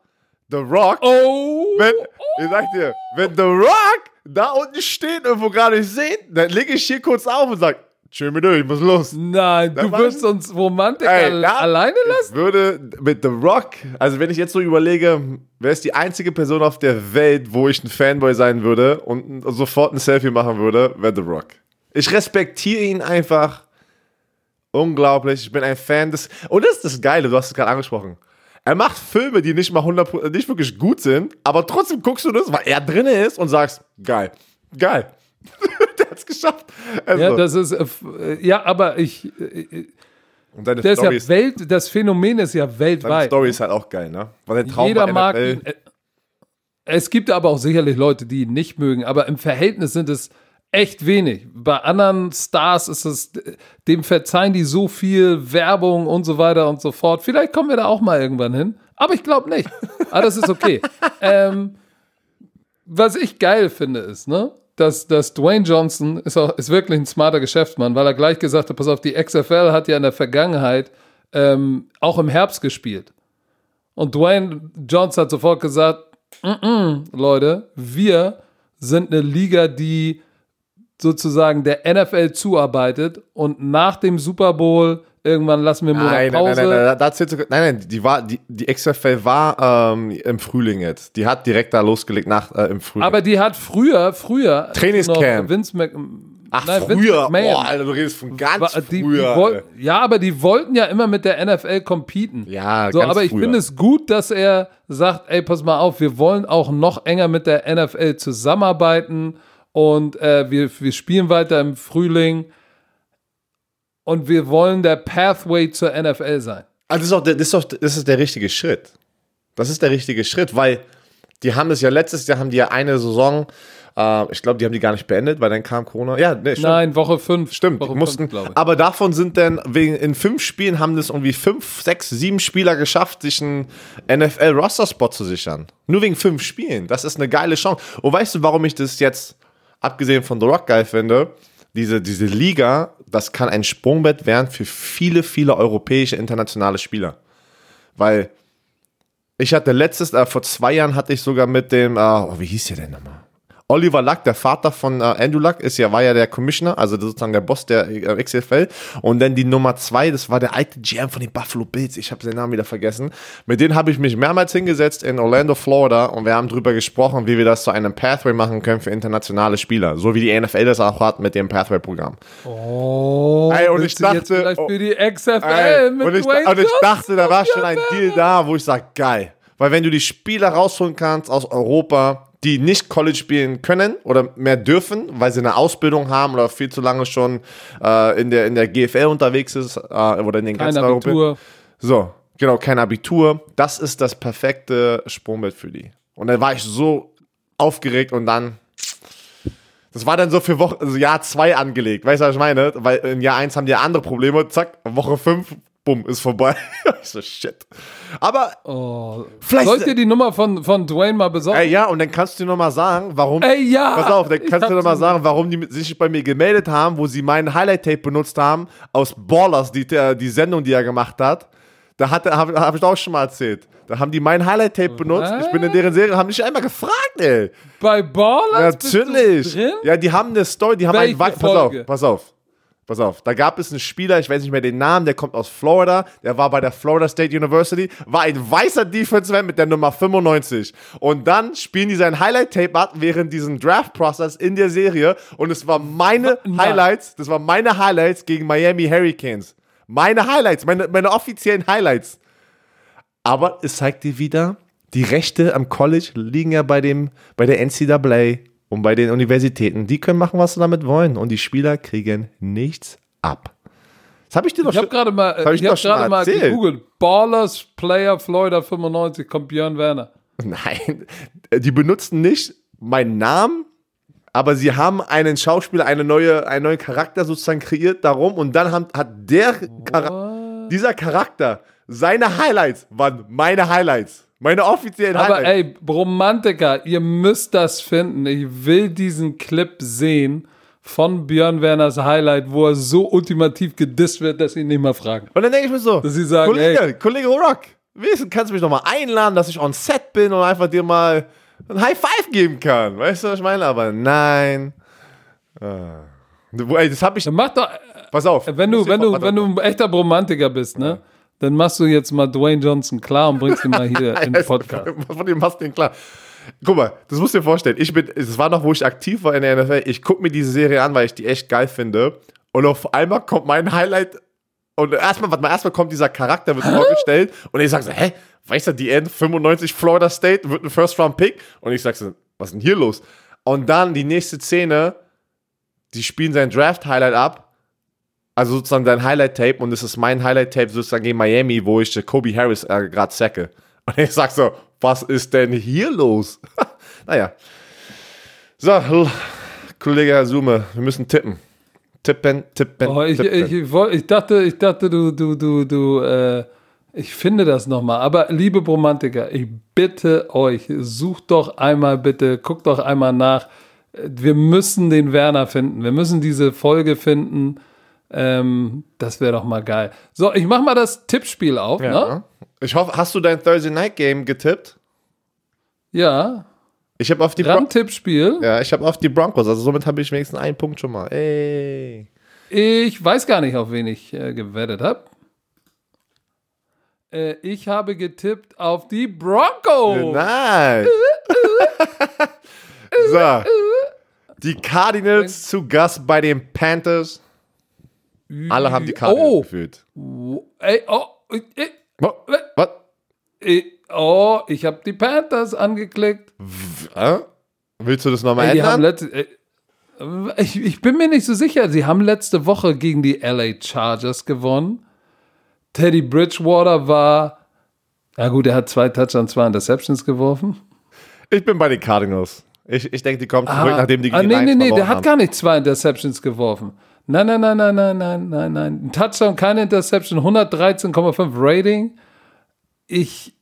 B: The Rock,
A: Oh!
B: wenn, ich sag dir, wenn The Rock da unten steht und wo gerade nicht sehen, dann lege ich hier kurz auf und sag, mir durch, ich muss los.
A: Nein, du
B: war-
A: wirst uns Romantik
B: Ey,
A: al
B: da-
A: alleine lassen?
B: Ich würde mit The Rock, also wenn ich jetzt so überlege, wer ist die einzige Person auf der Welt, wo ich ein Fanboy sein würde und sofort ein Selfie machen würde, wäre The Rock. Ich respektiere ihn einfach unglaublich. Ich bin ein Fan des. Und das ist das Geile, du hast es gerade angesprochen. Er macht Filme, die nicht mal 100, nicht wirklich gut sind, aber trotzdem guckst du das, weil er drin ist und sagst, geil, geil. Der hat's geschafft. Also,
A: Ja, das ist, äh, äh, ja, aber ich, äh,
B: und seine
A: der ist ja Welt, das Phänomen ist ja weltweit.
B: Story ist halt auch geil, ne? Weil der Traum
A: Jeder mag ihn. Es gibt aber auch sicherlich Leute, die ihn nicht mögen, aber im Verhältnis sind es echt wenig. Bei anderen Stars ist es, dem verzeihen die so viel Werbung und so weiter und so fort. Vielleicht kommen wir da auch mal irgendwann hin, aber ich glaube nicht. Aber das ist okay. ähm, was ich geil finde, ist, ne? Dass, dass Dwayne Johnson ist, auch, ist wirklich ein smarter Geschäftsmann, weil er gleich gesagt hat, pass auf, die XFL hat ja in der Vergangenheit ähm, auch im Herbst gespielt. Und Dwayne Johnson hat sofort gesagt, "Mm-mm, Leute, wir sind eine Liga, die sozusagen der NFL zuarbeitet und nach dem Super Bowl irgendwann lassen wir Monat
B: Nein, nein,
A: Pause.
B: nein, nein, nein, da zählst du, nein, nein, die war, die, die XFL war ähm, im Frühling jetzt. Die hat direkt da losgelegt nach äh, im Frühling.
A: Aber die hat früher, früher
B: Trainingscamp.
A: Vince Mc,
B: Ach,
A: Nein, Vince
B: früher.
A: McMahon.
B: Boah, Alter, du redest von ganz
A: Wa- die, die
B: früher.
A: woll- ja, aber die wollten ja immer mit der NFL competen.
B: Ja,
A: so,
B: ganz
A: aber ich finde es gut, dass er sagt, ey, pass mal auf, wir wollen auch noch enger mit der NFL zusammenarbeiten und äh, wir, wir spielen weiter im Frühling und wir wollen der Pathway zur NFL sein.
B: Also das ist, auch der, das, ist auch, das ist der richtige Schritt. Das ist der richtige Schritt, weil die haben es ja letztes Jahr, haben die ja eine Saison, äh, ich glaube, die haben die gar nicht beendet, weil dann kam Corona. Ja, nee, stimmt.
A: Nein, Woche 5.
B: Stimmt,
A: Woche
B: mussten,
A: fünf, glaube ich.
B: aber davon sind dann wegen, in fünf Spielen haben das irgendwie fünf, sechs, sieben Spieler geschafft, sich einen NFL-Roster-Spot zu sichern. Nur wegen fünf Spielen. Das ist eine geile Chance. Und weißt du, warum ich das jetzt, abgesehen von The Rock, geil finde? Diese, diese Liga, das kann ein Sprungbrett werden für viele, viele europäische, internationale Spieler. Weil ich hatte letztes, äh, vor zwei Jahren hatte ich sogar mit dem, äh, oh, wie hieß der denn nochmal? Oliver Luck, der Vater von äh, Andrew Luck, ist ja, war ja der Commissioner, also sozusagen der Boss der äh, XFL. Und dann die Nummer zwei, das war der alte GM von den Buffalo Bills. Ich habe seinen Namen wieder vergessen. Mit denen habe ich mich mehrmals hingesetzt in Orlando, Florida, und wir haben drüber gesprochen, wie wir das zu einem Pathway machen können für internationale Spieler. So wie die NFL das auch hat mit dem Pathway-Programm.
A: Oh,
B: Ey, und ich dachte-
A: vielleicht
B: oh.
A: für die XFL
B: Ey,
A: mit
B: und, ich, und ich dachte, da war schon ein Deal da, wo ich sage, geil. Weil wenn du die Spieler rausholen kannst aus Europa, die nicht College spielen können oder mehr dürfen, weil sie eine Ausbildung haben oder viel zu lange schon äh, in, der, in der GFL unterwegs ist äh, oder in den
A: Kein
B: ganzen Europa-
A: Abitur.
B: So, genau, kein Abitur. Das ist das perfekte Sprungbrett für die. Und dann war ich so aufgeregt und dann. Das war dann so für Woche, also Jahr zwei angelegt. Weißt du, was ich meine? Weil in Jahr eins haben die ja andere Probleme. Zack, Woche fünf, bumm, ist vorbei. ich so, shit. Aber,
A: Oh.
B: Vielleicht-
A: Sollt ihr die Nummer von, von Dwayne mal besorgen?
B: ey, ja, und dann kannst du dir nochmal sagen, warum.
A: Ey, ja!
B: Pass auf, dann
A: Ich
B: kannst du dir mal
A: so-
B: sagen, warum die sich bei mir gemeldet haben, wo sie meinen Highlight-Tape benutzt haben, aus Ballers, die, der- die Sendung, die er gemacht hat. Da habe hab ich auch schon mal erzählt. Da haben die mein Highlight-Tape benutzt. Ich bin in deren Serie, haben mich einmal gefragt, ey.
A: Bei Ballers
B: Natürlich. Ja, die haben eine Story, die haben
A: Welche
B: einen Wei- Pass auf, pass auf. Pass auf, da gab es einen Spieler, ich weiß nicht mehr den Namen, der kommt aus Florida, der war bei der Florida State University, war ein weißer Defenseman mit der Nummer 95. Und dann spielen die sein Highlight-Tape ab während diesem Draft-Prozess in der Serie und es war meine
A: Nein.
B: Highlights, das waren meine Highlights gegen Miami Hurricanes. Meine Highlights, meine, meine offiziellen Highlights. Aber es zeigt dir wieder, die Rechte am College liegen ja bei, dem, bei der NCAA und bei den Universitäten. Die können machen, was sie damit wollen. Und die Spieler kriegen nichts ab. Das habe ich dir doch
A: Ich habe gerade mal,
B: hab ich
A: ich hab
B: doch schon
A: gerade mal gegoogelt. Ballers Player Florida 95 kommt Björn Werner.
B: Nein, die benutzen nicht meinen Namen, aber sie haben einen Schauspieler, eine neue, einen neuen Charakter sozusagen kreiert darum und dann haben, hat der Chara dieser Charakter, seine Highlights waren meine Highlights. Meine offiziellen
A: Aber
B: Highlights.
A: ey, Romantiker, ihr müsst das finden. Ich will diesen Clip sehen von Björn Werners Highlight, wo er so ultimativ gedisst wird, dass sie ihn nicht mal fragen.
B: Und dann denke ich mir so,
A: Dass sie sagen,
B: Kollege,
A: ey.
B: Kollege Rock, kannst du mich noch mal einladen, dass ich on set bin und einfach dir mal ein High Five geben kann. Weißt du, was ich meine? Aber nein. Ah. Ey, das hab ich.
A: Mach doch,
B: Pass auf.
A: wenn du, wenn du, wenn du ein echter Romantiker bist, ne? Dann machst du jetzt mal Dwayne Johnson klar und bringst ihn mal hier in den Podcast.
B: Von dem hast du den klar. Guck mal, das musst du dir vorstellen. Ich bin, es war noch, wo ich aktiv war in der NFL. Ich gucke mir diese Serie an, weil ich die echt geil finde. Und auf einmal kommt mein Highlight. Und erstmal, warte mal, erstmal kommt dieser Charakter, wird vorgestellt. Und ich sag so, hä? Weißt du, die End 95 Florida State wird ein First-Round-Pick. Und ich sag so, was ist denn hier los? Und dann die nächste Szene, die spielen sein Draft-Highlight ab. Also sozusagen dein Highlight-Tape und es ist mein Highlight-Tape sozusagen gegen Miami, wo ich äh, Kobe Harris äh, gerade sacke. Und ich sag so, was ist denn hier los? naja. So, Kollege Herr Sume, wir müssen tippen. Tippen, tippen,
A: Oh, ich,
B: tippen.
A: ich, ich, ich dachte, ich dachte, du, du, du, du, äh, ich finde das nochmal. Aber liebe Romantiker, ich bitte euch, sucht doch einmal bitte, guckt doch einmal nach. Wir müssen den Werner finden. Wir müssen diese Folge finden. Ähm, das wäre doch mal geil. So, ich mach mal das Tippspiel auf. Ne?
B: ja. Ich hoffe, hast du dein Thursday Night Game getippt?
A: Ja,
B: Ich habe auf die Bron
A: Rand-Tippspiel.
B: ja, ich habe auf die Broncos, also somit habe ich wenigstens einen Punkt schon mal. Ey.
A: Ich weiß gar nicht, auf wen ich äh, gewettet habe. Äh, ich habe getippt auf die Broncos.
B: Nice. so. Die Cardinals zu Gast bei den Panthers. Alle haben die Cardinals
A: Oh.
B: gefühlt.
A: Ey, oh, äh,
B: Was?
A: Oh, ich habe die Panthers angeklickt.
B: Äh? Willst du das nochmal
A: Ey, die haben
B: ändern?
A: letzte, äh, ich, ich bin mir nicht so sicher. Sie haben letzte Woche gegen die LA Chargers gewonnen. Teddy Bridgewater war, ja gut, er hat zwei Touchdowns, zwei Interceptions geworfen.
B: Ich bin bei den Cardinals. Ich, ich denke, die kommen zurück,
A: Ah,
B: nachdem die
A: ah,
B: gegen
A: nee,
B: die
A: nee,
B: Lions
A: nee, der hat gar nicht zwei Interceptions geworfen. Nein, nein, nein, nein, nein, nein, nein, nein. Ein Touchdown, keine Interception, 113,5 Rating. Ich,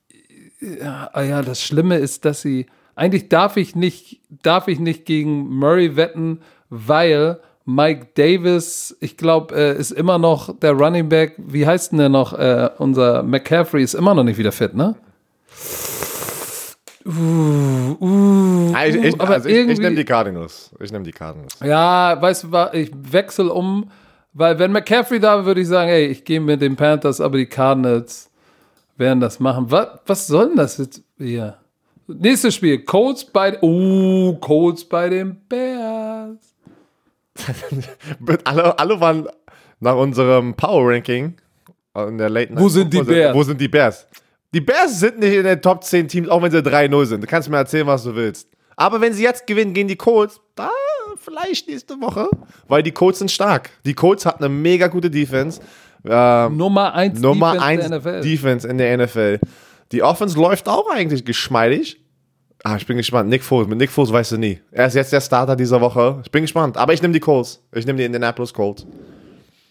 A: ja, ah ja, das Schlimme ist, dass sie, eigentlich darf ich nicht, darf ich nicht gegen Murray wetten, weil Mike Davis, ich glaube, äh, ist immer noch der Running Back, wie heißt denn der noch? Äh, unser McCaffrey ist immer noch nicht wieder fit, ne? Uh,
B: Ah, ich, ich, also ich, ich nehme die Cardinals. Ich nehme die Cardinals.
A: ja, weißt du, ich wechsle um, weil wenn McCaffrey da wäre, würde ich sagen, ey, ich gehe mit den Panthers, aber die Cardinals werden das machen. Was, was soll denn das jetzt hier? Nächstes Spiel, Colts bei, oh, Colts bei den Bears.
B: Alle, alle waren nach unserem Power Ranking in der Late Night
A: Wo sind die Bears?
B: Wo sind die Bears? Die Bears sind nicht in den Top 10 Teams, auch wenn sie 3-0 sind. Du kannst mir erzählen, was du willst. Aber wenn sie jetzt gewinnen gegen die Colts, da vielleicht nächste Woche, weil die Colts sind stark. Die Colts hat eine mega gute Defense. Ähm,
A: Nummer 1
B: Nummer
A: Defense
B: 1
A: der NFL.
B: Defense in der NFL. Die Offense läuft auch eigentlich geschmeidig. Ah, ich bin gespannt. Nick Foles. Mit Nick Foles weißt du nie. Er ist jetzt der Starter dieser Woche. Ich bin gespannt. Aber ich nehme die Colts. Ich nehme die Indianapolis Colts.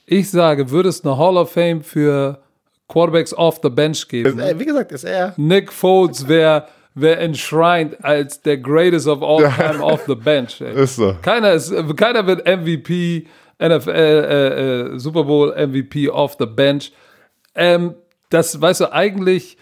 A: ich sage, würde es eine Hall of Fame für Quarterbacks off the bench geben?
B: Äh, Wie gesagt, ist er.
A: Nick Foles wäre wär enshrined als der greatest of all time off the bench. Ey.
B: Ist so.
A: Keiner, ist, keiner wird MVP, NFL, äh, äh, Super Bowl MVP off the bench. Ähm, das, weißt du, eigentlich,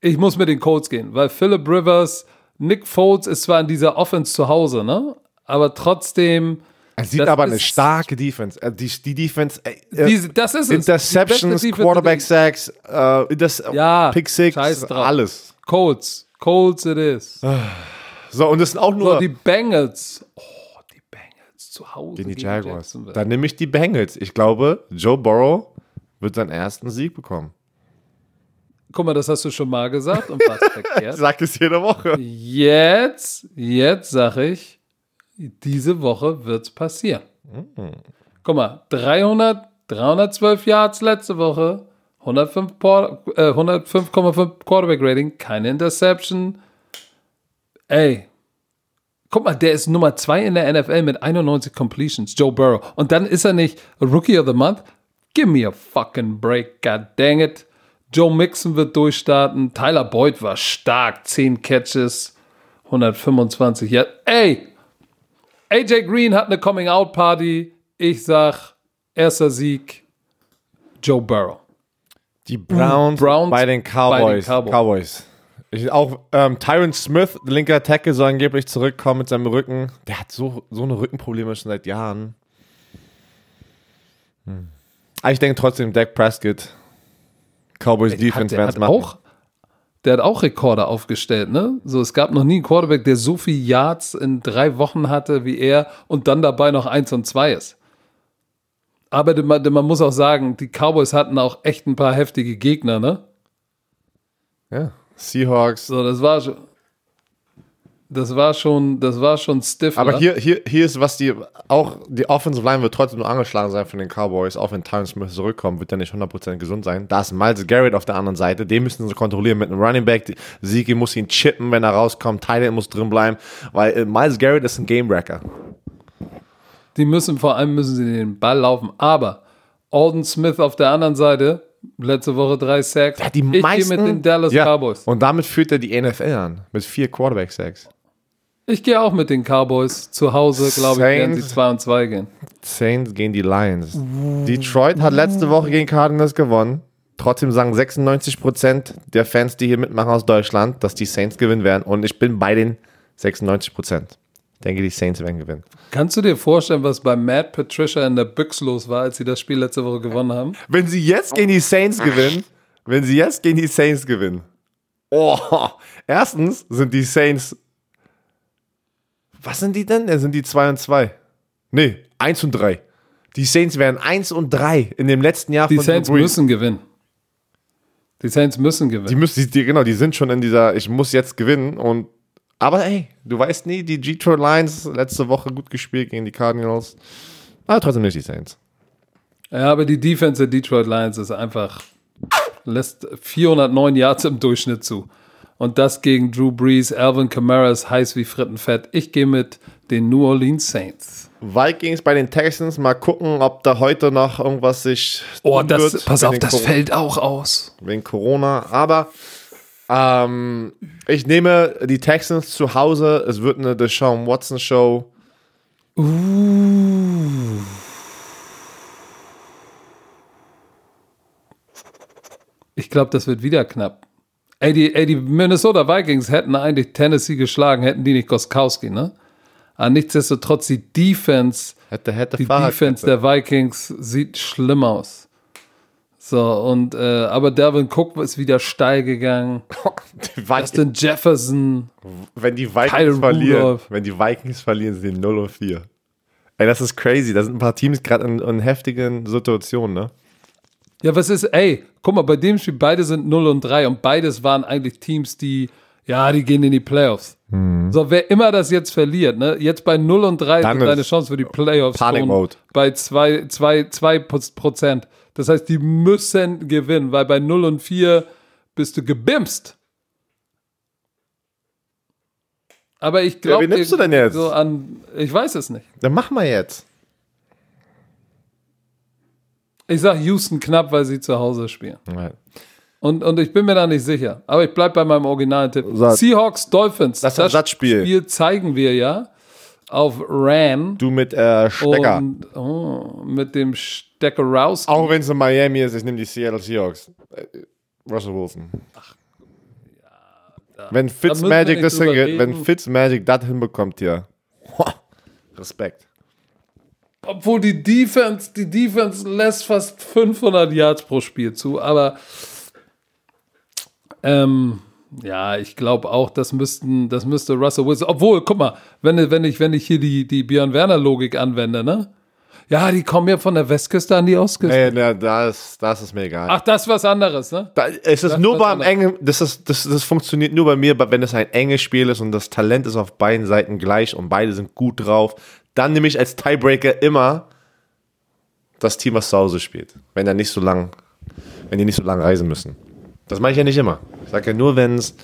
A: ich muss mit den Colts gehen, weil Philip Rivers, Nick Foles ist zwar in dieser Offense zu Hause, ne? Aber trotzdem.
B: Er sieht aber eine starke Defense. Äh, Die, die Defense. Äh, äh,
A: Diese, das ist es. Die
B: Interceptions, Quarterback Sacks, äh, das,
A: Ja,
B: Pick Six, alles.
A: Colts. Colts it is.
B: So, und es sind auch
A: So,
B: nur
A: die Bengals. Oh, die Bengals zu Hause.
B: gegen die Jaguars. Dann nehme ich die Bengals. Ich glaube, Joe Burrow wird seinen ersten Sieg bekommen.
A: Guck mal, das hast du schon mal gesagt und war's
B: Ich
A: verkehrt.
B: sag es jede Woche.
A: Jetzt, jetzt sag ich, diese Woche wird's passieren. Guck mal, 300, 312 Yards letzte Woche, 105 Por- äh, 105,5 Quarterback Rating, keine Interception. Ey, guck mal, der ist Nummer 2 in der NFL mit 91 Completions, Joe Burrow. Und dann ist er nicht Rookie of the Month. Give me a fucking break, god dang it. Joe Mixon wird durchstarten. Tyler Boyd war stark, 10 Catches, 125 Yards. Ey, AJ Green hat eine Coming-out-Party. Ich sag, erster Sieg, Joe Burrow.
B: Die Browns,
A: Browns
B: bei den Cowboys.
A: bei den Cowboys.
B: Cowboys. Ich, auch ähm, Tyron Smith, linker Tackle, soll angeblich zurückkommen mit seinem Rücken. Der hat so, so eine Rückenprobleme schon seit Jahren. Hm. Aber ich denke trotzdem, Dak Prescott, Cowboys
A: Hat,
B: Defense
A: der,
B: werden
A: hat
B: es machen.
A: auch, der hat auch Rekorde aufgestellt, ne? So, es gab noch nie einen Quarterback, der so viel Yards in drei Wochen hatte wie er und dann dabei noch eins und zwei ist. Aber man, man muss auch sagen, die Cowboys hatten auch echt ein paar heftige Gegner, ne?
B: Ja. Seahawks.
A: So, das war schon. Das war schon, das war schon stiff.
B: Aber
A: ne?
B: hier, hier, hier ist, was die, auch die Offensive Line wird trotzdem nur angeschlagen sein von den Cowboys, auch wenn Tyron Smith zurückkommt, wird er nicht 100% gesund sein. Da ist Miles Garrett auf der anderen Seite, den müssen sie kontrollieren mit einem Running Back. Siege muss ihn chippen, wenn er rauskommt, Tyler muss drin bleiben, weil äh, Miles Garrett ist ein Game Wrecker.
A: Die müssen, vor allem müssen sie den Ball laufen. Aber Alden Smith auf der anderen Seite, letzte Woche drei Sacks.
B: Ja, die
A: ich
B: meisten,
A: gehe mit den Dallas
B: ja,
A: Cowboys.
B: Und damit führt er die NFL an, mit vier Quarterback-Sacks.
A: Ich gehe auch mit den Cowboys. Zu Hause, glaube ich, werden sie
B: Saints.
A: 2 und 2 gehen.
B: Saints gegen die Lions. Detroit hat letzte Woche gegen Cardinals gewonnen. Trotzdem sagen 96% der Fans, die hier mitmachen aus Deutschland, dass die Saints gewinnen werden. Und ich bin bei den 96%. Ich denke, die Saints werden gewinnen.
A: Kannst du dir vorstellen, was bei Matt Patricia in der Büchs los war, als sie das Spiel letzte Woche gewonnen haben?
B: Wenn sie jetzt gegen die Saints gewinnen, wenn sie jetzt gegen die Saints gewinnen. Oh, erstens sind die Saints Was sind die denn? Sind die 2 und 2? Nee, 1 und 3. Die Saints wären 1 und 3 in dem letzten Jahr
A: Die
B: von
A: Saints
B: Drew Brees.
A: müssen gewinnen. Die Saints müssen gewinnen.
B: Die müssen, die, genau, die sind schon in dieser, ich muss jetzt gewinnen und, aber ey, du weißt nie, die Detroit Lions letzte Woche gut gespielt gegen die Cardinals. Aber trotzdem nicht die Saints.
A: Ja, aber die Defense der Detroit Lions ist einfach, lässt 409 Yards im Durchschnitt zu. Und das gegen Drew Brees, Alvin Kamara ist heiß wie Frittenfett. Ich gehe mit den New Orleans Saints.
B: Vikings bei den Texans, mal gucken, ob da heute noch irgendwas sich.
A: Oh, das,
B: wird
A: pass auf, das
B: Cor-
A: fällt auch aus.
B: Wegen Corona. Aber ähm, ich nehme die Texans zu Hause. Es wird eine Deshaun Watson Show.
A: Uh. Ich glaube, das wird wieder knapp. Ey die, ey, die Minnesota Vikings hätten eigentlich Tennessee geschlagen, hätten die nicht Goskowski, ne? Aber nichtsdestotrotz, die Defense,
B: Hätte, hätte
A: die
B: Fahrrad-
A: Defense der Vikings sieht schlimm aus. So, und, äh, aber Devin Cook ist wieder steil gegangen. Justin Jefferson,
B: wenn die Vikings
A: Kyle
B: verlieren,
A: Rudolph.
B: wenn die Vikings verlieren, sind die 0 und 4. Ey, das ist crazy. Da sind ein paar Teams gerade in, in heftigen Situationen, ne?
A: Ja, was ist, ey, guck mal, bei dem Spiel, beide sind 0 und 3 und beides waren eigentlich Teams, die, ja, die gehen in die Playoffs. So, wer immer das jetzt verliert, ne, jetzt bei 0 und 3
B: Dann
A: sind deine
B: ist
A: Chance für die Playoffs schon
B: Mode.
A: bei 2 zwei, zwei Prozent. Das heißt, die müssen gewinnen, weil bei 0 und 4 bist du gebimst. Aber ich glaube,
B: wen nimmst du denn jetzt?
A: So an, ich weiß es nicht.
B: Dann mach mal jetzt.
A: Ich sag Houston knapp, weil sie zu Hause spielen.
B: Ja.
A: Und, und ich bin mir da nicht sicher. Aber ich bleibe bei meinem Originaltipp.
B: Sag-
A: Seahawks, Dolphins.
B: Das ist ein Satzspiel.
A: Spiel zeigen wir ja auf Ran.
B: Du mit äh, Stecker.
A: Und oh, mit dem Stecker raus.
B: Auch wenn es in Miami ist, ich nehme die Seattle Seahawks. Äh, Russell Wilson. wenn
A: müssen wir
B: Fitzmagic das hingeht, wenn. Fitzmagic das hinbekommt hier. Respekt.
A: Obwohl die Defense, die Defense lässt fast 500 Yards pro Spiel zu. Aber ähm, ja, ich glaube auch, das müssten, das müsste Russell Wilson. Obwohl, guck mal, wenn, wenn ich, wenn ich hier die, die Björn Werner Logik anwende, ne? Ja, die kommen ja von der Westküste an die Ostküste.
B: Ey, na, das, das ist mir egal.
A: Ach, das ist was anderes, ne?
B: Da, es ist
A: Das
B: nur beim engen, das, ist, das, das funktioniert nur bei mir, wenn es ein enges Spiel ist und das Talent ist auf beiden Seiten gleich und beide sind gut drauf. Dann nehme ich als Tiebreaker immer das Team, was zu Hause spielt. Wenn er nicht so lang, wenn die nicht so lange reisen müssen. Das mache ich ja nicht immer. Ich sage ja nur, wenn es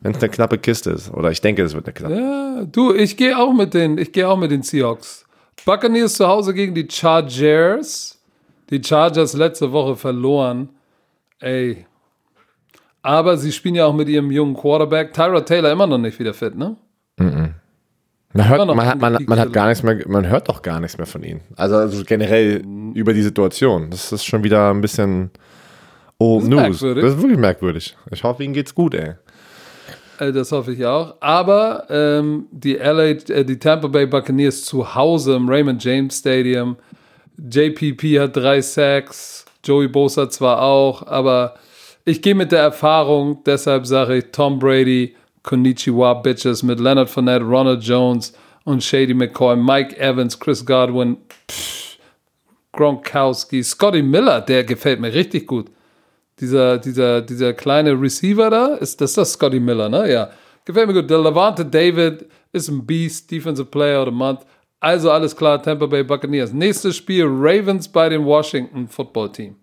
B: wenn es eine knappe Kiste ist. Oder ich denke, es wird eine knappe.
A: Ja, du, ich gehe auch mit den, ich gehe auch mit den Seahawks. Buccaneers zu Hause gegen die Chargers. Die Chargers letzte Woche verloren. Ey. Aber sie spielen ja auch mit ihrem jungen Quarterback. Tyra Taylor immer noch nicht wieder fit, ne?
B: Man hört,
A: Immer noch
B: man, hat, man, man hat gar nichts mehr, man hört doch gar nichts mehr von ihnen. Also, also generell über die Situation. Das ist schon wieder ein bisschen old
A: ist
B: news.
A: merkwürdig.
B: Das ist wirklich merkwürdig. Ich hoffe, ihnen geht's gut, ey.
A: Äh, Das hoffe ich auch. Aber ähm, die LA, äh, die Tampa Bay Buccaneers zu Hause im Raymond James Stadium. JPP hat drei Sacks, Joey Bosa zwar auch, aber ich gehe mit der Erfahrung, deshalb sage ich Tom Brady, Konnichiwa Bitches mit Leonard Fournette, Ronald Jones und Shady McCoy, Mike Evans, Chris Godwin, pff, Gronkowski, Scotty Miller, der gefällt mir richtig gut. Dieser, dieser, dieser kleine Receiver da, ist das das Scotty Miller, ne? Ja. Gefällt mir gut. Der Levante David ist ein Beast, Defensive Player of the Month. Also alles klar, Tampa Bay Buccaneers. Nächstes Spiel, Ravens bei dem Washington Football Team.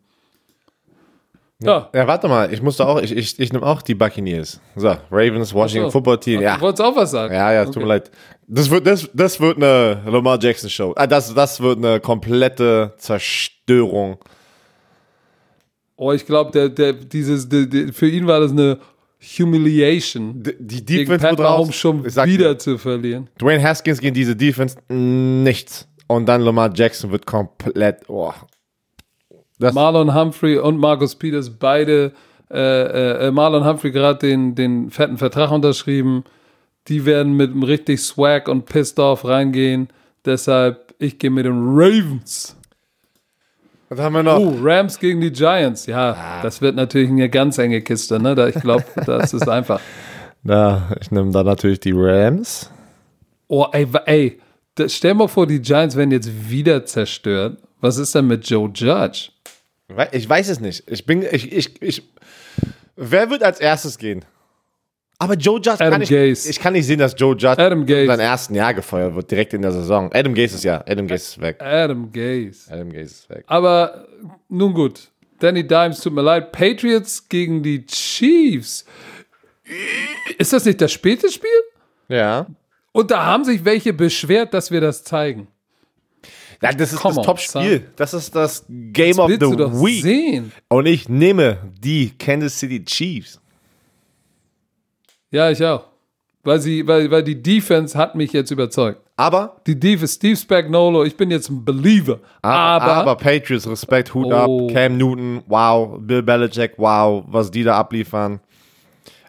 A: Ja,
B: Ja, warte mal, ich musste auch, ich, ich, ich nehme auch die Buccaneers. So, Ravens, Washington
A: so.
B: Football Team. Ja,
A: du wolltest auch was sagen.
B: ja, ja, tut mir leid. Das wird, das, das wird eine Lamar Jackson Show. Ah, das, das wird eine komplette Zerstörung.
A: Oh, ich glaube, der, der, dieses, der, der, für ihn war das eine Humiliation,
B: Die, die
A: gegen
B: Defense
A: Pat
B: wird raus.
A: Mahomes schon wieder zu verlieren.
B: Dwayne Haskins gegen diese Defense nichts. Und dann Lamar Jackson wird komplett, oh. Das,
A: Marlon Humphrey und Marcus Peters beide, äh, äh, Marlon Humphrey gerade den, den fetten Vertrag unterschrieben. Die werden mit einem richtig Swag und Pissed Off reingehen. Deshalb, ich gehe mit den Ravens.
B: Was haben wir noch?
A: Uh, Rams gegen die Giants. Ja, das wird natürlich eine ganz enge Kiste. Ne? Da, ich glaube, das ist einfach.
B: Da, ich nehme da natürlich die Rams.
A: Oh, ey, ey, stell mal vor, die Giants werden jetzt wieder zerstört. Was ist denn mit Joe Judge?
B: Ich weiß es nicht. Ich bin, ich, ich, ich. Wer wird als erstes gehen? Aber Joe Judge
A: Adam
B: kann ich,
A: Gase.
B: ich kann nicht sehen, dass Joe Judge
A: Adam
B: in seinem ersten Jahr gefeuert wird, direkt in der Saison. Adam Gase ist ja, Adam Gase ist weg.
A: Adam Gase.
B: Adam Gase ist weg.
A: Aber nun gut. Danny Dimes, tut mir leid. Patriots gegen die Chiefs. Ist das nicht das späte Spiel?
B: Ja.
A: Und da haben sich welche beschwert, dass wir das zeigen.
B: ja das ist
A: Come
B: das Top-Spiel. Das ist das Game of
A: Willst
B: the Week.
A: sehen?
B: Und ich nehme die Kansas City Chiefs.
A: Ja, ich auch. Weil, sie, weil, weil die Defense hat mich jetzt überzeugt.
B: Aber,
A: Die Defense, Steve Spagnolo, ich bin jetzt ein Believer.
B: aber,
A: Aber,
B: aber Patriots, Respekt, Hut
A: Oh.
B: ab. Cam Newton, wow. Bill Belichick, wow. Was die da abliefern.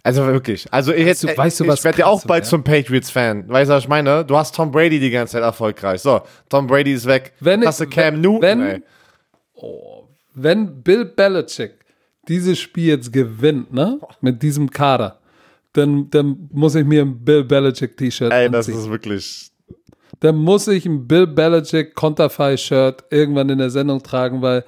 B: Also wirklich. Also ich, jetzt,
A: du- weißt du,
B: ich werde ja auch bald
A: ja?
B: zum Patriots-Fan. Weißt du, was ich meine? Du hast Tom Brady die ganze Zeit erfolgreich. So, Tom Brady ist weg.
A: Wenn
B: hast du Cam
A: wenn-
B: Newton,
A: wenn-
B: ey.
A: wenn Bill Belichick dieses Spiel jetzt gewinnt, ne, mit diesem Kader, dann, dann muss ich mir ein Bill Belichick T-Shirt
B: Ey, das
A: anziehen.
B: ist wirklich.
A: Dann muss ich ein Bill Belichick Konterfei-Shirt irgendwann in der Sendung tragen, weil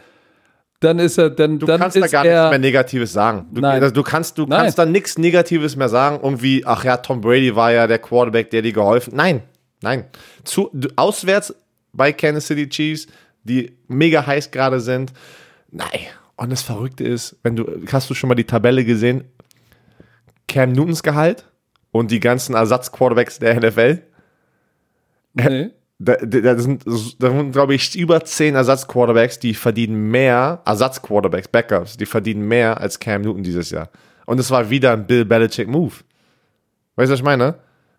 A: dann ist er, dann,
B: Du
A: dann
B: kannst da gar nichts mehr Negatives sagen. Du,
A: Nein.
B: also du kannst, du
A: Nein.
B: kannst da nichts Negatives mehr sagen. Irgendwie, ach ja, Tom Brady war ja der Quarterback, der dir geholfen. Nein, nein. Zu, auswärts bei Kansas City Chiefs, die mega heiß gerade sind. Nein. Und das Verrückte ist, wenn du, hast du schon mal die Tabelle gesehen? Cam Newtons Gehalt und die ganzen Ersatz-Quarterbacks der NFL.
A: nee,
B: Da, da, da sind, da sind glaube ich, über zehn Ersatzquarterbacks, die verdienen mehr, Ersatzquarterbacks, Backups, die verdienen mehr als Cam Newton dieses Jahr. Und es war wieder ein Bill Belichick-Move. Weißt du, was ich meine?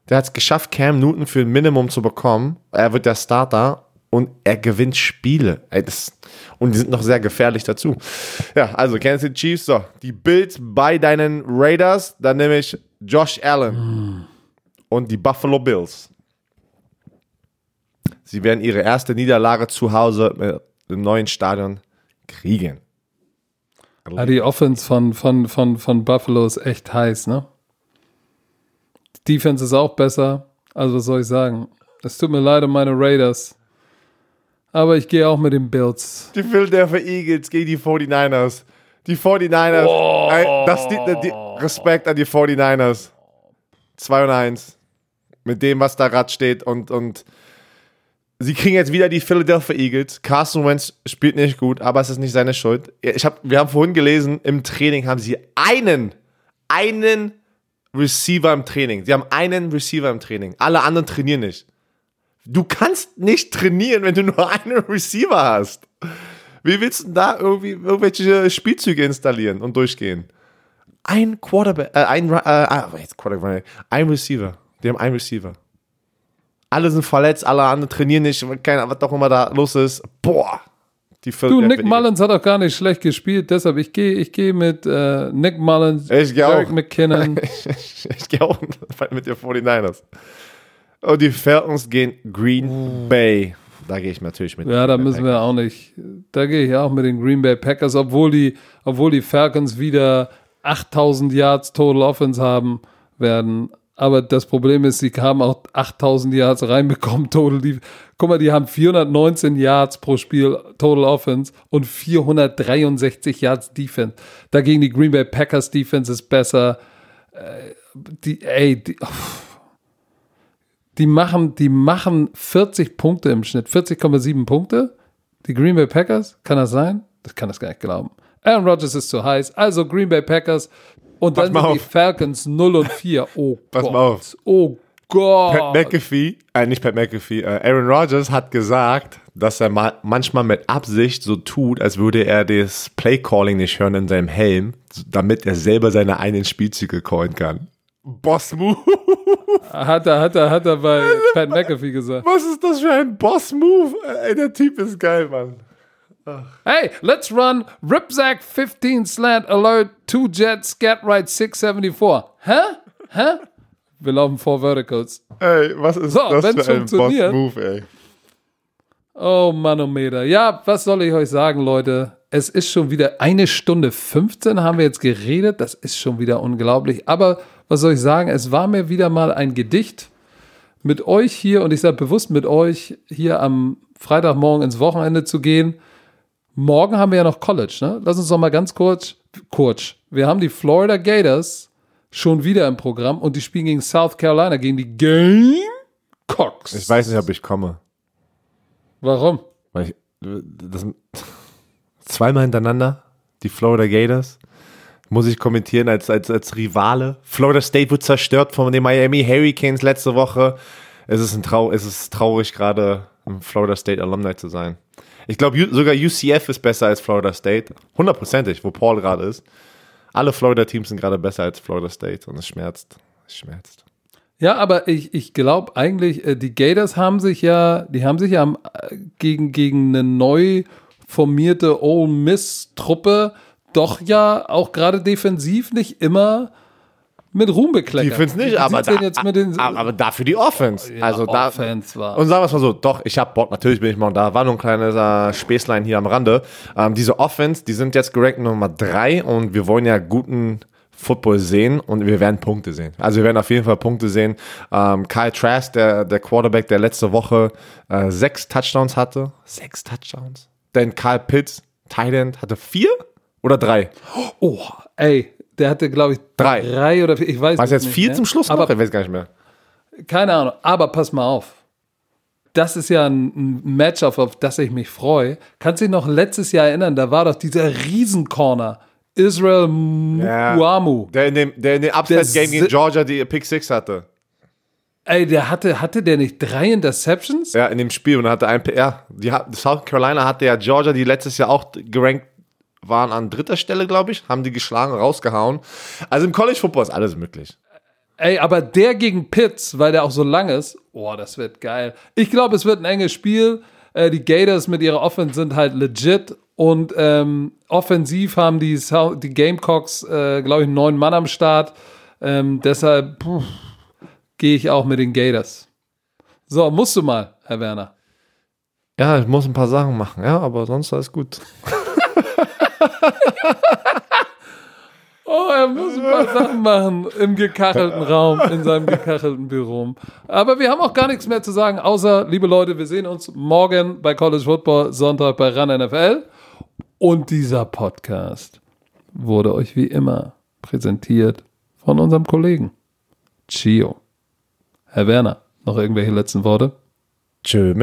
B: Der hat es geschafft, Cam Newton für ein Minimum zu bekommen. Er wird der Starter und er gewinnt Spiele. Und die sind noch sehr gefährlich dazu. Ja, also Kansas City Chiefs, so, die Bills bei deinen Raiders, dann nehme ich Josh Allen und die Buffalo Bills. Sie werden ihre erste Niederlage zu Hause im neuen Stadion kriegen.
A: Ah, die Offense von, von, von, von Buffalo ist echt heiß, ne? Die Defense ist auch besser. Also, was soll ich sagen? Es tut mir leid um meine Raiders. Aber ich gehe auch mit den Bills.
B: Die Philadelphia Eagles gegen die 49ers. Die 49ers. Ey, das, die, die, Respekt an die 49ers. 2 und 1. Mit dem, was da gerade steht. Und, und sie kriegen jetzt wieder die Philadelphia Eagles. Carson Wentz spielt nicht gut, aber es ist nicht seine Schuld. Ich hab, wir haben vorhin gelesen, im Training haben sie einen, einen Receiver im Training. Sie haben einen Receiver im Training. Alle anderen trainieren nicht. Du kannst nicht trainieren, wenn du nur einen Receiver hast. Wie willst du denn da irgendwie irgendwelche Spielzüge installieren und durchgehen? Ein Quarterback, äh, ein, äh, ah, jetzt Quarterback, ein Receiver. Die haben einen Receiver. Alle sind verletzt, alle anderen trainieren nicht, keine, was auch immer da los ist. Boah. Die
A: Du,
B: Philadelphia
A: Nick. Mullins hat auch gar nicht schlecht gespielt, deshalb ich gehe ich gehe mit äh, Nick Mullins,
B: Ich geh
A: Eric
B: auch.
A: McKinnon.
B: ich, ich gehe auch mit den 49ers. Und die Falcons gehen Green Bay. Da gehe ich natürlich mit.
A: Ja, da müssen wir auch nicht. Da gehe ich auch mit den Green Bay Packers, obwohl die, obwohl die Falcons wieder 8000 Yards Total Offense haben werden. Aber das Problem ist, sie haben auch 8000 Yards reinbekommen, Total. Die, guck mal, die haben 419 Yards pro Spiel Total Offense und 463 Yards Defense. Dagegen die Green Bay Packers Defense ist besser. Äh, Die, ey, die, die machen, die machen 40 Punkte im Schnitt, 40,7 Punkte. Die Green Bay Packers, kann das sein? Das kann das gar nicht glauben. Aaron Rodgers ist zu heiß. Also Green Bay Packers und
B: Pass
A: dann sind die
B: auf.
A: Falcons 0 und 4. Oh
B: Pass
A: Gott.
B: mal auf.
A: Oh
B: Pat
A: Gott.
B: McAfee, äh, nicht Pat McAfee, äh, Aaron Rodgers hat gesagt, dass er ma manchmal mit Absicht so tut, als würde er das Playcalling nicht hören in seinem Helm, damit er selber seine eigenen Spielzüge callen kann. Boss Move.
A: Hat er, hat er, hat er bei Pat McAfee gesagt.
B: Was ist das für ein Boss Move? Ey, der Typ ist geil, Mann.
A: Hey, let's run Ripsack 15 Slant Alert 2 Jet Scat Right 674. Hä? Hä? Wir laufen vor Verticals.
B: Ey, was ist
A: So,
B: das für ein Boss
A: funktioniert.
B: Move, ey?
A: Oh Manometer. Ja, was soll ich euch sagen, Leute? Es ist schon wieder eine Stunde 15 haben wir jetzt geredet. Das ist schon wieder unglaublich. Aber was soll ich sagen? Es war mir wieder mal ein Gedicht mit euch hier, und ich sage bewusst mit euch, hier am Freitagmorgen ins Wochenende zu gehen. Morgen haben wir ja noch College, ne? Lass uns doch mal ganz kurz, kurz. Wir haben die Florida Gators schon wieder im Programm und die spielen gegen South Carolina, gegen die Gamecocks.
B: Ich weiß nicht, ob ich komme.
A: Warum?
B: Weil ich, das, zweimal hintereinander, die Florida Gators, muss ich kommentieren als, als, als Rivale. Florida State wird zerstört von den Miami Hurricanes letzte Woche. Es ist, ein Trau es ist traurig, gerade ein Florida State Alumni zu sein. Ich glaube, sogar UCF ist besser als Florida State. Hundertprozentig, wo Paul gerade ist. Alle Florida-Teams sind gerade besser als Florida State und es schmerzt. Es schmerzt.
A: Ja, aber ich, ich glaube eigentlich, äh, die Gators haben sich ja, die haben sich ja äh, gegen, gegen eine neu formierte Ole Miss-Truppe doch ja auch gerade defensiv nicht immer mit Ruhm bekleckert.
B: Die finde nicht, aber, da, den, aber dafür die Offense. Ja, also da, Offense war. Und sagen wir es mal so, doch, ich habe Bock, natürlich bin ich mal da, war nur ein kleiner Späßlein hier am Rande. Ähm, diese Offense, die sind jetzt gerankt Nummer drei und wir wollen ja guten Football sehen und wir werden Punkte sehen. Also wir werden auf jeden Fall Punkte sehen. Ähm, Kyle Trask, der, der Quarterback, der letzte Woche äh, sechs Touchdowns hatte. Sechs Touchdowns. Denn Kyle Pitts, Thailand, hatte vier oder drei.
A: Oh, ey, der hatte, glaube ich, drei. drei oder vier. Ich weiß
B: Was jetzt vier mehr. zum Schluss
A: aber
B: noch? Ich weiß gar nicht mehr.
A: Keine Ahnung. Aber pass mal auf. Das ist ja ein Matchup, auf das ich mich freue. Kannst du dich noch letztes Jahr erinnern? Da war doch dieser Riesencorner. Israel Muamu.
B: Ja, der in dem, der in dem Upset-Game gegen Georgia die Pick Six hatte.
A: Ey, der hatte, hatte der nicht drei Interceptions?
B: Ja, in dem Spiel und hatte ein, ja, die, South Carolina hatte ja Georgia, die letztes Jahr auch gerankt waren an dritter Stelle, glaube ich, haben die geschlagen, rausgehauen. Also im College Football ist alles möglich.
A: Ey, aber der gegen Pitts, weil der auch so lang ist, oh, das wird geil. Ich glaube, es wird ein enges Spiel. Äh, die Gators mit ihrer Offense sind halt legit und ähm, offensiv haben die, die Gamecocks, äh, glaube ich, neun Mann am Start. Ähm, deshalb gehe ich auch mit den Gators. So, musst du mal, Herr Werner.
B: Ja, ich muss ein paar Sachen machen, ja, aber sonst alles gut.
A: Oh, er muss ein paar Sachen machen im gekachelten Raum, in seinem gekachelten Büro. Aber wir haben auch gar nichts mehr zu sagen, außer, liebe Leute, wir sehen uns morgen bei College Football, Sonntag bei RAN NFL. Und dieser Podcast wurde euch wie immer präsentiert von unserem Kollegen Chio. Herr Werner, noch irgendwelche letzten Worte?
B: Tschö,